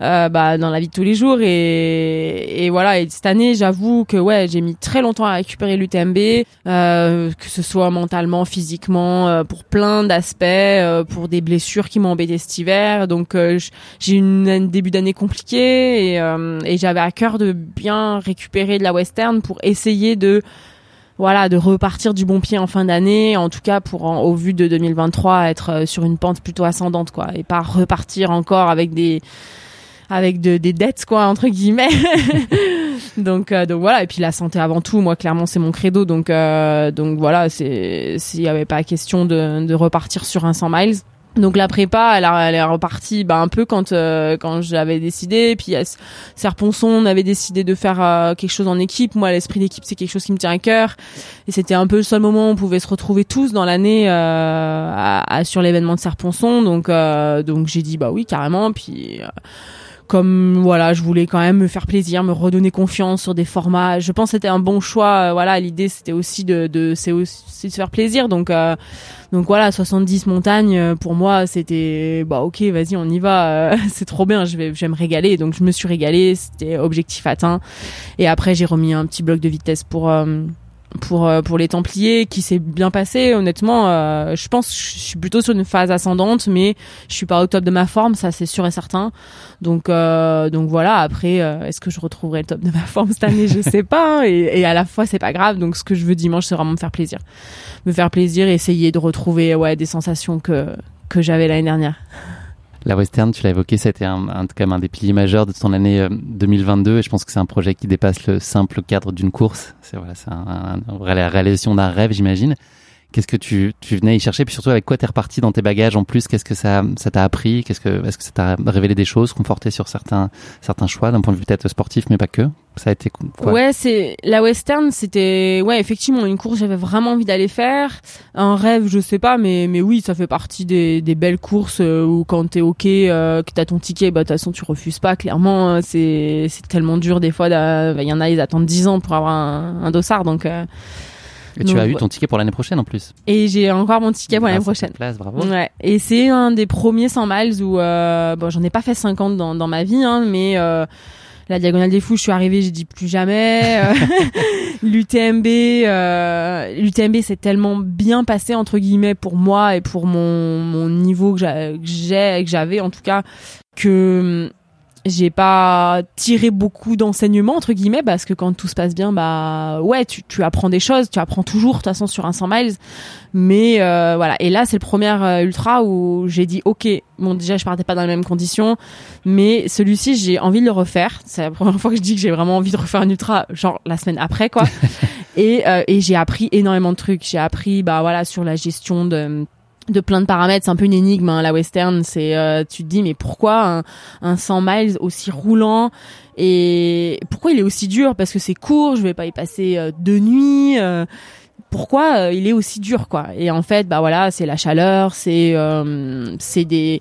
euh, bah, dans la vie de tous les jours. Et, voilà. Et cette année, j'avoue que ouais, j'ai mis très longtemps à récupérer l'UTMB, euh, que ce soit mentalement, physiquement, euh, pour plein d'aspects, euh, pour des blessures qui m'ont embêté cet hiver. Donc euh, j'ai eu un début d'année compliqué et, et j'avais à cœur de bien récupérer de la western pour essayer de voilà, de repartir du bon pied en fin d'année, en tout cas pour au vu de 2023 être sur une pente plutôt ascendante quoi et pas repartir encore avec des avec de, des dettes quoi entre guillemets. Donc euh, donc voilà et puis la santé avant tout moi clairement c'est mon credo. Donc euh, donc voilà c'est s'il y avait pas question de, de repartir sur un 100 miles donc la prépa, elle, a, elle est repartie bah, un peu quand euh, quand j'avais décidé. Puis Serponçon, on avait décidé de faire quelque chose en équipe. Moi, l'esprit d'équipe, c'est quelque chose qui me tient à cœur. Et c'était un peu le seul moment où on pouvait se retrouver tous dans l'année à, à, sur l'événement de Serponçon. Donc donc j'ai dit bah oui carrément. Puis comme voilà, je voulais quand même me faire plaisir, me redonner confiance sur des formats. Je pense que c'était un bon choix. Euh, voilà, l'idée c'était aussi de, c'est aussi de se faire plaisir. Donc euh, donc voilà, 70 montagnes euh, pour moi c'était bah ok, vas-y, on y va. c'est trop bien, je vais je me régaler. Donc je me suis régalée, c'était objectif atteint. Et après j'ai remis un petit bloc de vitesse pour euh, pour les Templiers qui s'est bien passé honnêtement euh, je pense je suis plutôt sur une phase ascendante mais je suis pas au top de ma forme ça c'est sûr et certain. Donc euh, donc voilà après est-ce que je retrouverai le top de ma forme cette année? Je sais pas hein, et, et, à la fois c'est pas grave. Donc ce que je veux dimanche c'est vraiment me faire plaisir. Me faire plaisir essayer de retrouver ouais des sensations que que j'avais l'année dernière la western, tu l'as évoqué, c'était un, un, quand même un des piliers majeurs de ton année 2022 euh, et je pense que c'est un projet qui dépasse le simple cadre d'une course. C'est voilà, c'est un, un, la réalisation d'un rêve, j'imagine. Qu'est-ce que tu, tu venais y chercher? Puis surtout, avec quoi t'es reparti dans tes bagages en plus? Qu'est-ce que ça, ça t'a appris? Qu'est-ce que, est-ce que ça t'a révélé des choses, conforté sur certains, certains choix d'un point de vue peut-être sportif, mais pas que? Ça a été quoi? Ouais, c'est la western, c'était ouais effectivement une course j'avais vraiment envie d'aller faire. Un rêve, je sais pas, mais mais oui, ça fait partie des, des belles courses euh, où quand t'es ok, euh, que t'as ton ticket, bah de toute façon tu refuses pas. Clairement, hein, c'est c'est tellement dur des fois. Il y en a ils attendent 10 ans pour avoir un, un dossard, donc. Euh, et tu as eu ton ticket pour l'année prochaine en plus. Et j'ai encore mon ticket pour l'année prochaine. Place, bravo. Ouais. Et c'est un des premiers 100 miles où euh, bon, j'en ai pas fait 50 dans, dans ma vie, hein, mais euh, la diagonale des fous, je suis arrivée, j'ai dit plus jamais. Euh, L'UTMB, euh, l'UTMB s'est tellement bien passé entre guillemets pour moi et pour mon, mon niveau que j'ai, que j'avais en tout cas, que j'ai pas tiré beaucoup d'enseignements entre guillemets parce que quand tout se passe bien bah ouais tu, tu apprends des choses tu apprends toujours de toute façon sur un 100 miles. Mais euh, voilà. Et là c'est le premier euh, ultra où j'ai dit ok bon déjà je partais pas dans les mêmes conditions mais celui-ci j'ai envie de le refaire. C'est la première fois que je dis que j'ai vraiment envie de refaire un ultra genre la semaine après quoi. Et euh, et j'ai appris énormément de trucs. J'ai appris bah voilà sur la gestion de de plein de paramètres, c'est un peu une énigme hein, la western, c'est euh, tu te dis mais pourquoi un, un 100 miles aussi roulant et pourquoi il est aussi dur? Parce que c'est court, je vais pas y passer euh, deux nuits euh, pourquoi il est aussi dur quoi? Et en fait bah voilà c'est la chaleur c'est c'est des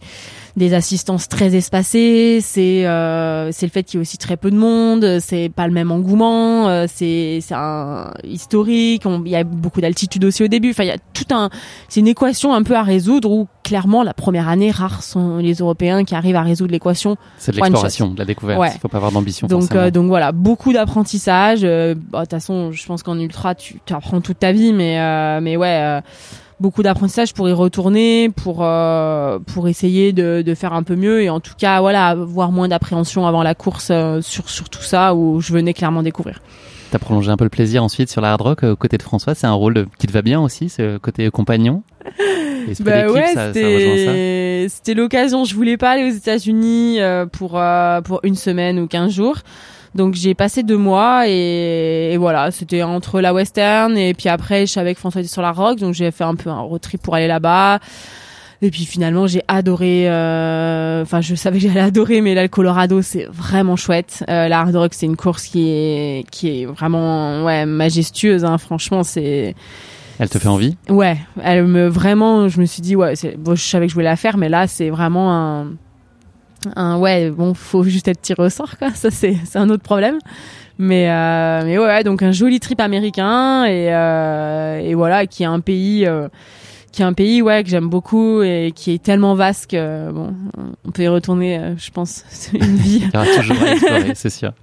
des assistances très espacées, c'est euh, c'est le fait qu'il y ait aussi très peu de monde, c'est pas le même engouement, euh, c'est c'est un historique, il y a beaucoup d'altitude aussi au début. Enfin, il y a tout un c'est une équation un peu à résoudre où clairement la première année rares sont les Européens qui arrivent à résoudre l'équation. C'est de l'exploration, de la découverte. Il faut pas avoir d'ambition. Donc euh, donc voilà, beaucoup d'apprentissage. Euh, bah, de toute façon, je pense qu'en ultra tu, tu apprends toute ta vie, mais euh, mais ouais beaucoup d'apprentissage pour y retourner, pour euh, pour essayer de, de faire un peu mieux et en tout cas voilà avoir moins d'appréhension avant la course euh, sur sur tout ça où je venais clairement découvrir. T'as prolongé un peu le plaisir ensuite sur la hard rock aux côtés de François. C'est un rôle qui te va bien aussi, ce côté compagnon? bah ouais, c'était l'occasion. Je voulais pas aller aux États-Unis euh, pour pour une semaine ou quinze jours. Donc j'ai passé deux mois et, voilà, c'était entre la western et puis après je savais que François était sur la rock, donc j'ai fait un peu un road trip pour aller là-bas. Et puis finalement j'ai adoré, euh, enfin je savais que j'allais adorer, mais là le Colorado c'est vraiment chouette. Euh, la hard rock c'est une course qui est qui est vraiment ouais majestueuse, hein. franchement c'est. Elle te fait envie? Ouais, elle me vraiment, je me suis dit ouais, bon, je savais que je voulais la faire, mais là c'est vraiment un un, ouais, bon, faut juste être tiré au sort, quoi. Ça, c'est, c'est un autre problème. Mais, euh, mais ouais, donc un joli trip américain et, euh, et voilà, qui est un pays euh, qui est un pays ouais que j'aime beaucoup et qui est tellement vaste que bon, on peut y retourner, je pense, une vie. Il y aura toujours à explorer, c'est sûr.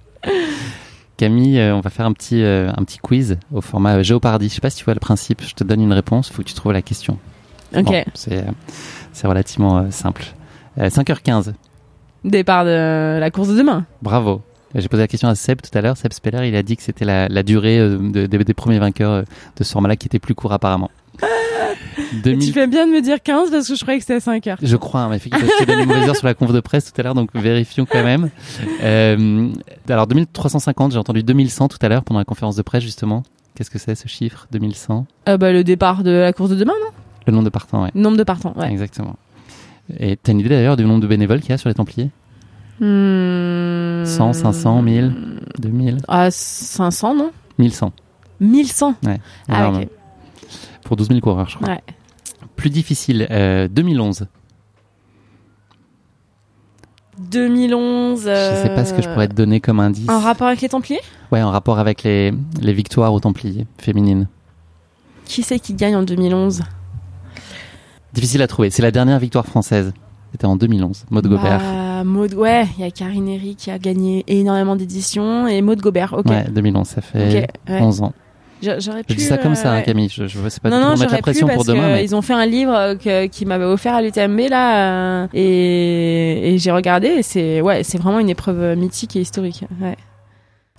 Camille, on va faire un petit, un petit quiz au format Géopardy. Je sais pas si tu vois le principe. Je te donne une réponse, il faut que tu trouves la question. Ok. Bon, c'est, c'est relativement simple. Euh, 5h15. Départ de la course de demain. Bravo. J'ai posé la question à Seb tout à l'heure. Seb Speller, il a dit que c'était la, la durée euh, de- de- des premiers vainqueurs euh, de ce format-là qui était plus court apparemment. Et 2000 Tu fais bien de me dire 15 parce que je croyais que c'était 5 heures. Je crois, hein, mais effectivement, je t'ai mauvaise heure sur la conf de presse tout à l'heure, donc vérifions quand même. Euh, alors 2350, j'ai entendu 2100 tout à l'heure pendant la conférence de presse justement. Qu'est-ce que c'est ce chiffre 2100 Euh, bah, le départ de la course de demain, non? Le nombre de partants, ouais. Nombre de partants, ouais. Exactement. Et t'as une idée d'ailleurs du nombre de bénévoles qu'il y a sur les Templiers Hmm. 100, 500, 1000, 2000 Ah, 500, non 1100. 1100 Ouais. Ah. Pour 12 000 coureurs, je crois. Ouais. Plus difficile, euh, 2011. 2011. Je sais pas ce que je pourrais te donner comme indice. En rapport avec les Templiers Ouais, en rapport avec les, les victoires aux Templiers féminines. Qui c'est qui gagne en 2011 Difficile à trouver. C'est la dernière victoire française. C'était en 2011. Maud Gobert. Bah, Maud, ouais, il y a Karine Herry qui a gagné énormément d'éditions et Maud Gobert, ok. Ouais, 2011, ça fait Ok, ouais. 11 ans. J'a- J'aurais pu. Je dis ça comme euh, ça, hein, ouais. Camille. Je, je sais pas non, du tout non, pour mettre la pression pour demain, mais ils ont fait un livre euh, que, qui m'avait offert à l'UTMB là euh, et, et j'ai regardé c'est ouais, c'est vraiment une épreuve euh, mythique et historique. Ouais.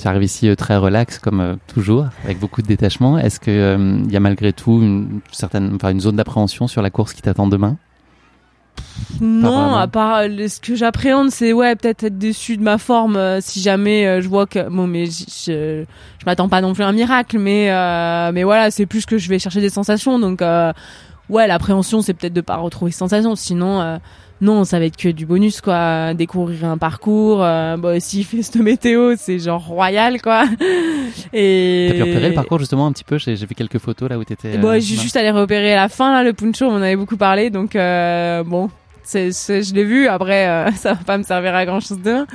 Tu arrives ici euh, très relax comme euh, toujours, avec beaucoup de détachement. Est-ce euh, il y a malgré tout une certaine, enfin une zone d'appréhension sur la course qui t'attend demain? Non, à part euh, ce que j'appréhende, c'est ouais peut-être être déçu de ma forme euh, si jamais euh, je vois que bon mais je je m'attends pas non plus à un miracle, mais euh, mais voilà c'est plus que je vais chercher des sensations donc euh, ouais l'appréhension c'est peut-être de pas retrouver ces sensations. Sinon euh, non ça va être que du bonus quoi découvrir un parcours euh, bon s'il fait cette météo c'est genre royal quoi et T'as pu repérer le parcours justement un petit peu? J'ai vu quelques photos là où t'étais. bon, euh, Bah, j'ai juste allé repérer la fin là, le puncho, on en avait beaucoup parlé, donc euh, bon, c'est, je l'ai vu. Après, euh, ça va pas me servir à grand chose demain,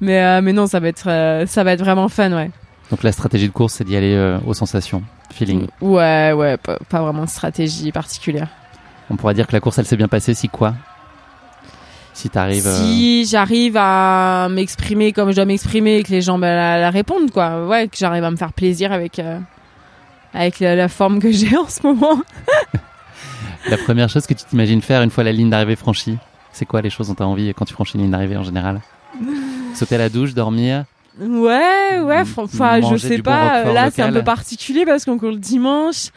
mais euh, mais non, ça va être euh, ça va être vraiment fun, ouais. Donc la stratégie de course, c'est d'y aller euh, aux sensations, feeling. Ouais, ouais, pas, pas vraiment de stratégie particulière. On pourrait dire que la course, elle s'est bien passée. Si quoi Si t'arrives. euh, j'arrive à m'exprimer comme je dois m'exprimer et que les gens ben, la, la répondent, quoi. Ouais, que j'arrive à me faire plaisir avec euh, avec la, la forme que j'ai en ce moment. La première chose que tu t'imagines faire une fois la ligne d'arrivée franchie, c'est quoi les choses dont t'as envie quand tu franchis une ligne d'arrivée en général? Sauter à la douche, dormir. Ouais, ouais, enfin, je sais bon pas. Là, c'est un peu particulier parce qu'on court le dimanche.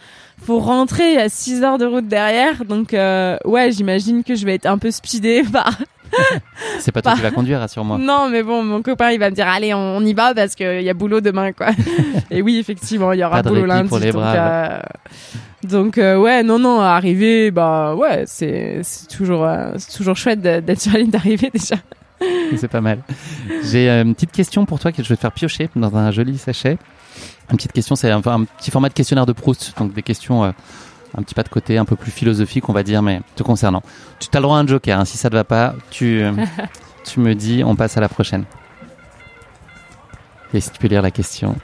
Faut rentrer, il y a 6 heures de route derrière. Donc, euh, ouais, j'imagine que je vais être un peu speedée par. C'est pas toi qui vas conduire, rassure-moi. Non, mais bon, mon copain, il va me dire, allez, on, on y va parce qu'il y a boulot demain, quoi. Et oui, effectivement, il y aura boulot lundi. pour les donc, euh, donc, euh, ouais, non, non, arriver, bah, ouais, c'est, toujours, c'est toujours chouette d'être sur la ligne d'arrivée déjà. C'est pas mal. J'ai une petite question pour toi que je vais te faire piocher dans un joli sachet. Une petite question, c'est un, un petit format de questionnaire de Proust, donc des questions euh, un petit pas de côté, un peu plus philosophiques, on va dire, mais te concernant. Tu as le droit à un joker, hein, si ça te va pas, tu, euh, tu me dis, on passe à la prochaine. Et si tu peux lire la question.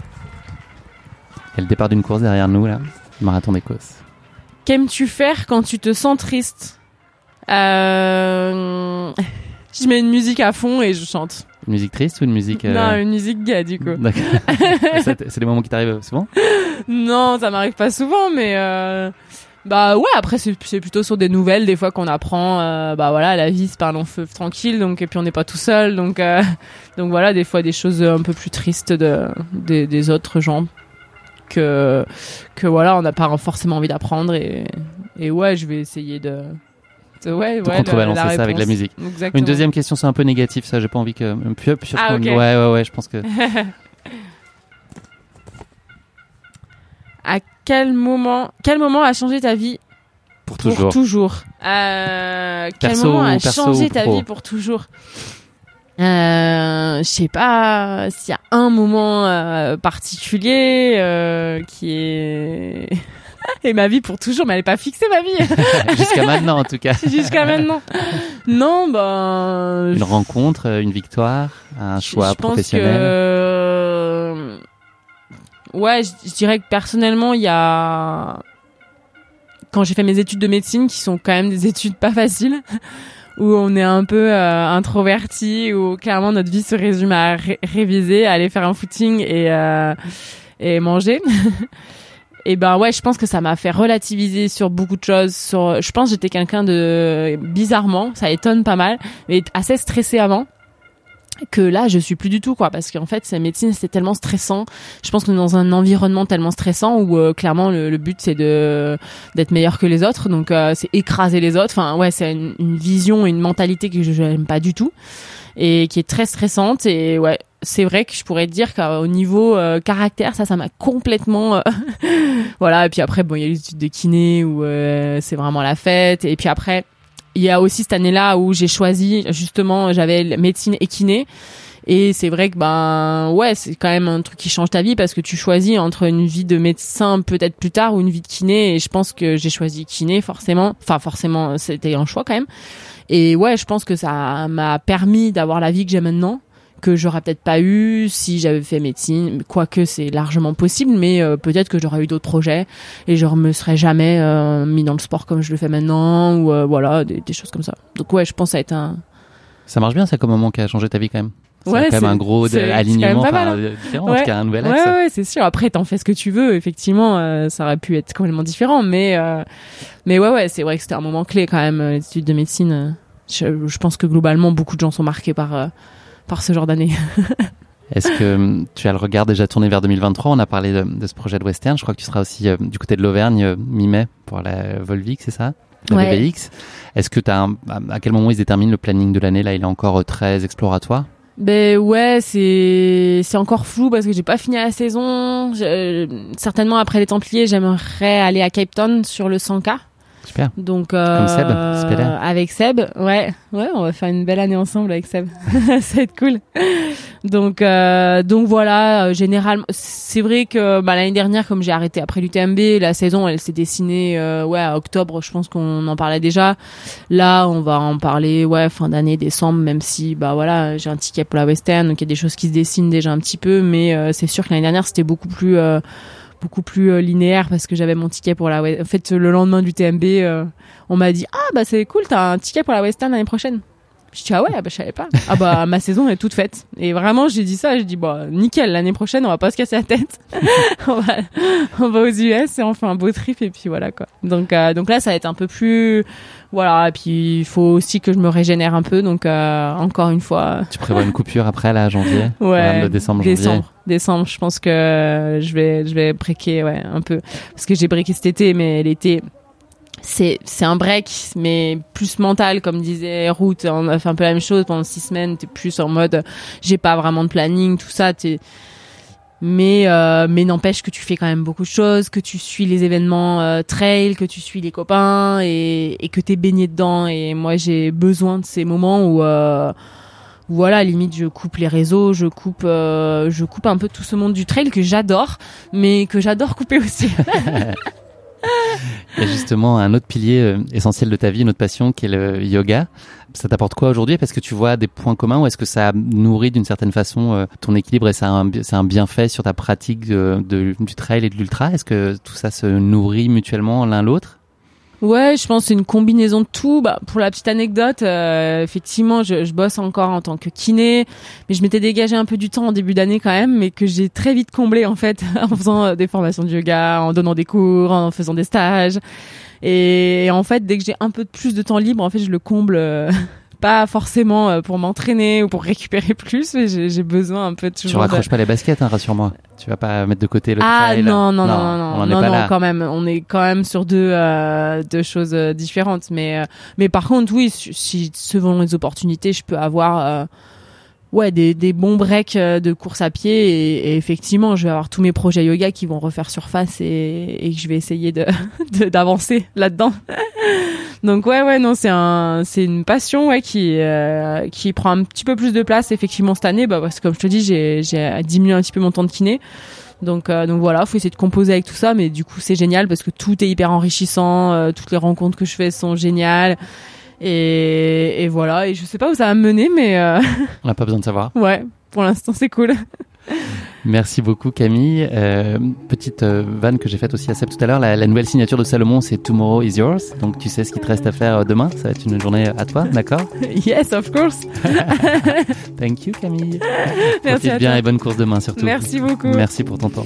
Il y a le départ d'une course derrière nous, là, marathon d'Écosse. Qu'aimes-tu faire quand tu te sens triste? Euh... Je mets une musique à fond et je chante. Une musique triste ou une musique... euh, Non, une musique gay du coup. D'accord. c'est des moments qui t'arrivent souvent? Non, ça m'arrive pas souvent, mais euh... bah ouais. Après, c'est c'est plutôt sur des nouvelles des fois qu'on apprend. euh, bah voilà, la vie c'est pas un long feu tranquille, donc et puis on n'est pas tout seul, donc euh, donc voilà, des fois des choses un peu plus tristes de des, des autres gens que que voilà, on n'a pas forcément envie d'apprendre et et ouais, je vais essayer de, ouais, De ouais, contrebalancer ça avec la musique. Exactement. Une deuxième question, c'est un peu négatif, ça. J'ai pas envie que. Puis, puis, Ah. Ouais, ouais, ouais. Je pense que. À quel moment, quel moment a changé ta vie Pour pour toujours. toujours? Euh, Quel moment a changé ta pro? vie pour toujours? Euh, Je sais pas s'il y a un moment euh, particulier euh, qui est et ma vie pour toujours, mais elle est pas fixée ma vie Jusqu'à maintenant, en tout cas. jusqu'à maintenant. Non, ben Une rencontre, euh, une victoire, un choix je pense professionnel. que ouais, je, je dirais que personnellement, il y a quand j'ai fait mes études de médecine, qui sont quand même des études pas faciles, où on est un peu euh, introverti, où clairement notre vie se résume à réviser, à aller faire un footing et euh, et manger. Et ben ouais, je pense que ça m'a fait relativiser sur beaucoup de choses. Sur, je pense que j'étais quelqu'un de bizarrement, ça étonne pas mal, mais assez stressé avant que là je suis plus du tout quoi parce qu'en fait cette médecine c'était tellement stressant. Je pense est dans un environnement tellement stressant où euh, clairement le, but c'est de d'être meilleur que les autres. Donc euh, c'est écraser les autres. Enfin ouais c'est une, une, vision une mentalité que je n'aime pas du tout et qui est très stressante. Et ouais c'est vrai que je pourrais dire qu'au niveau euh, caractère ça ça m'a complètement voilà et puis après bon il y a les de kiné où c'est vraiment la fête et puis après il y a aussi cette année-là où j'ai choisi justement, j'avais médecine et kiné. Et c'est vrai que ben ouais, c'est quand même un truc qui change ta vie parce que tu choisis entre une vie de médecin peut-être plus tard ou une vie de kiné. Et je pense que j'ai choisi kiné forcément. Enfin forcément, c'était un choix quand même. Et ouais, je pense que ça m'a permis d'avoir la vie que j'ai maintenant que j'aurais peut-être pas eu si j'avais fait médecine, quoique c'est largement possible, mais euh, peut-être que j'aurais eu d'autres projets et je me serais jamais euh, mis dans le sport comme je le fais maintenant ou euh, voilà des, choses comme ça. Donc ouais, je pense que ça a été un. Ça marche bien, ça comme moment qui a changé ta vie quand même. C'est ouais, quand même un gros alignement, hein. différent, en tout cas un nouvel axe. Ouais, ouais, c'est sûr. Après, t'en fais ce que tu veux. Effectivement, ça aurait pu être complètement différent, mais mais ouais, ouais, c'est vrai que c'était un moment clé quand même l'étude de médecine. Je, je, pense que globalement, beaucoup de gens sont marqués par par ce genre d'année. Est-ce que hum, tu as le regard déjà tourné vers 2023 On a parlé de, ce projet de western. Je crois que tu seras aussi euh, du côté de l'Auvergne euh, mi-mai pour la Volvic, c'est ça? La ouais. Est-ce que tu as à quel moment ils déterminent le planning de l'année? Là, il est encore euh, très exploratoire. Ben ouais, c'est c'est encore flou parce que j'ai pas fini la saison. certainement après les Templiers, j'aimerais aller à Cape Town sur le 100K. Super. Donc euh, Seb, avec Seb, ouais, ouais, on va faire une belle année ensemble avec Seb. ça va être cool. Donc euh, donc voilà, euh, généralement, c'est vrai que bah, l'année dernière, comme j'ai arrêté après l'UTMB, la saison, elle s'est dessinée, euh, ouais, à octobre. Je pense qu'on en parlait déjà. Là, on va en parler, ouais, fin d'année, décembre, même si bah voilà, j'ai un ticket pour la Western, donc il y a des choses qui se dessinent déjà un petit peu, mais euh, c'est sûr que l'année dernière, c'était beaucoup plus beaucoup plus euh, linéaire parce que j'avais mon ticket pour la en fait le lendemain du TMB euh, on m'a dit ah bah c'est cool t'as un ticket pour la Western l'année prochaine je dis ah ouais bah je savais pas. Ah bah ma saison est toute faite. Et vraiment j'ai dit ça j'ai dit bah nickel l'année prochaine on va pas se casser la tête. On va on va aux US et on fait un beau trip et puis voilà quoi. Donc euh, donc là ça va être un peu plus voilà et puis il faut aussi que je me régénère un peu. Donc encore une fois. Tu prévois une coupure après là janvier? Ouais. Décembre janvier. Décembre. Décembre. Je pense que je vais, je vais breaker, ouais, un peu. Parce que j'ai breaké cet été, mais l'été, c'est, c'est un break, mais plus mental, comme disait Ruth. On a fait un peu la même chose pendant six semaines. T'es plus en mode, j'ai pas vraiment de planning, tout ça. T'es, mais euh, mais n'empêche que tu fais quand même beaucoup de choses, que tu suis les événements euh, trail, que tu suis les copains et, et que t'es baigné dedans. Et moi, j'ai besoin de ces moments où euh, voilà, limite je coupe les réseaux, je coupe, euh, je coupe un peu tout ce monde du trail que j'adore, mais que j'adore couper aussi. Il justement un autre pilier euh, essentiel de ta vie, une autre passion, qui est le yoga. Ça t'apporte quoi aujourd'hui? Parce que tu vois des points communs ou est-ce que ça nourrit d'une certaine façon euh, ton équilibre et c'est un, un bienfait sur ta pratique du trail et de l'ultra? Est-ce que tout ça se nourrit mutuellement l'un l'autre? Ouais, je pense c'est une combinaison de tout. Bah, pour la petite anecdote, euh, effectivement, je, je, bosse encore en tant que kiné, mais je m'étais dégagé un peu du temps en début d'année quand même, mais que j'ai très vite comblé en fait en faisant euh, des formations de yoga, en donnant des cours, en faisant des stages. Et, en fait, dès que j'ai un peu plus de temps libre, en fait, je le comble. Euh, pas forcément euh, pour m'entraîner ou pour récupérer plus, mais j'ai besoin un peu de Tu raccroches pas les baskets, hein, rassure-moi. Tu vas pas mettre de côté le ah, trail. non, non, non, non, non, non, quand même. On est quand même sur deux, euh, deux choses euh, différentes. Mais, mais par contre, oui, si selon les opportunités, je peux avoir ouais des, des bons breaks de course à pied et, effectivement je vais avoir tous mes projets yoga qui vont refaire surface et, et je vais essayer de d'avancer là-dedans donc ouais ouais non c'est un c'est une passion ouais qui euh, qui prend un petit peu plus de place effectivement cette année bah parce que comme je te dis j'ai j'ai diminué un petit peu mon temps de kiné. Donc euh, donc voilà, faut essayer de composer avec tout ça mais du coup c'est génial parce que tout est hyper enrichissant, euh, toutes les rencontres que je fais sont géniales. Et, et voilà, et je sais pas où ça va me mener mais on n'a pas besoin de savoir. Ouais, pour l'instant c'est cool. Merci beaucoup Camille. Euh, petite euh, vanne que j'ai faite aussi à Seb tout à l'heure, la, la, nouvelle signature de Salomon c'est Tomorrow is yours. Donc tu sais ce qu'il te reste à faire euh, demain, ça va être une journée à toi, d'accord? Yes, of course. Thank you Camille. Merci Profite bien et bonne course demain surtout. Merci beaucoup. Merci pour ton temps.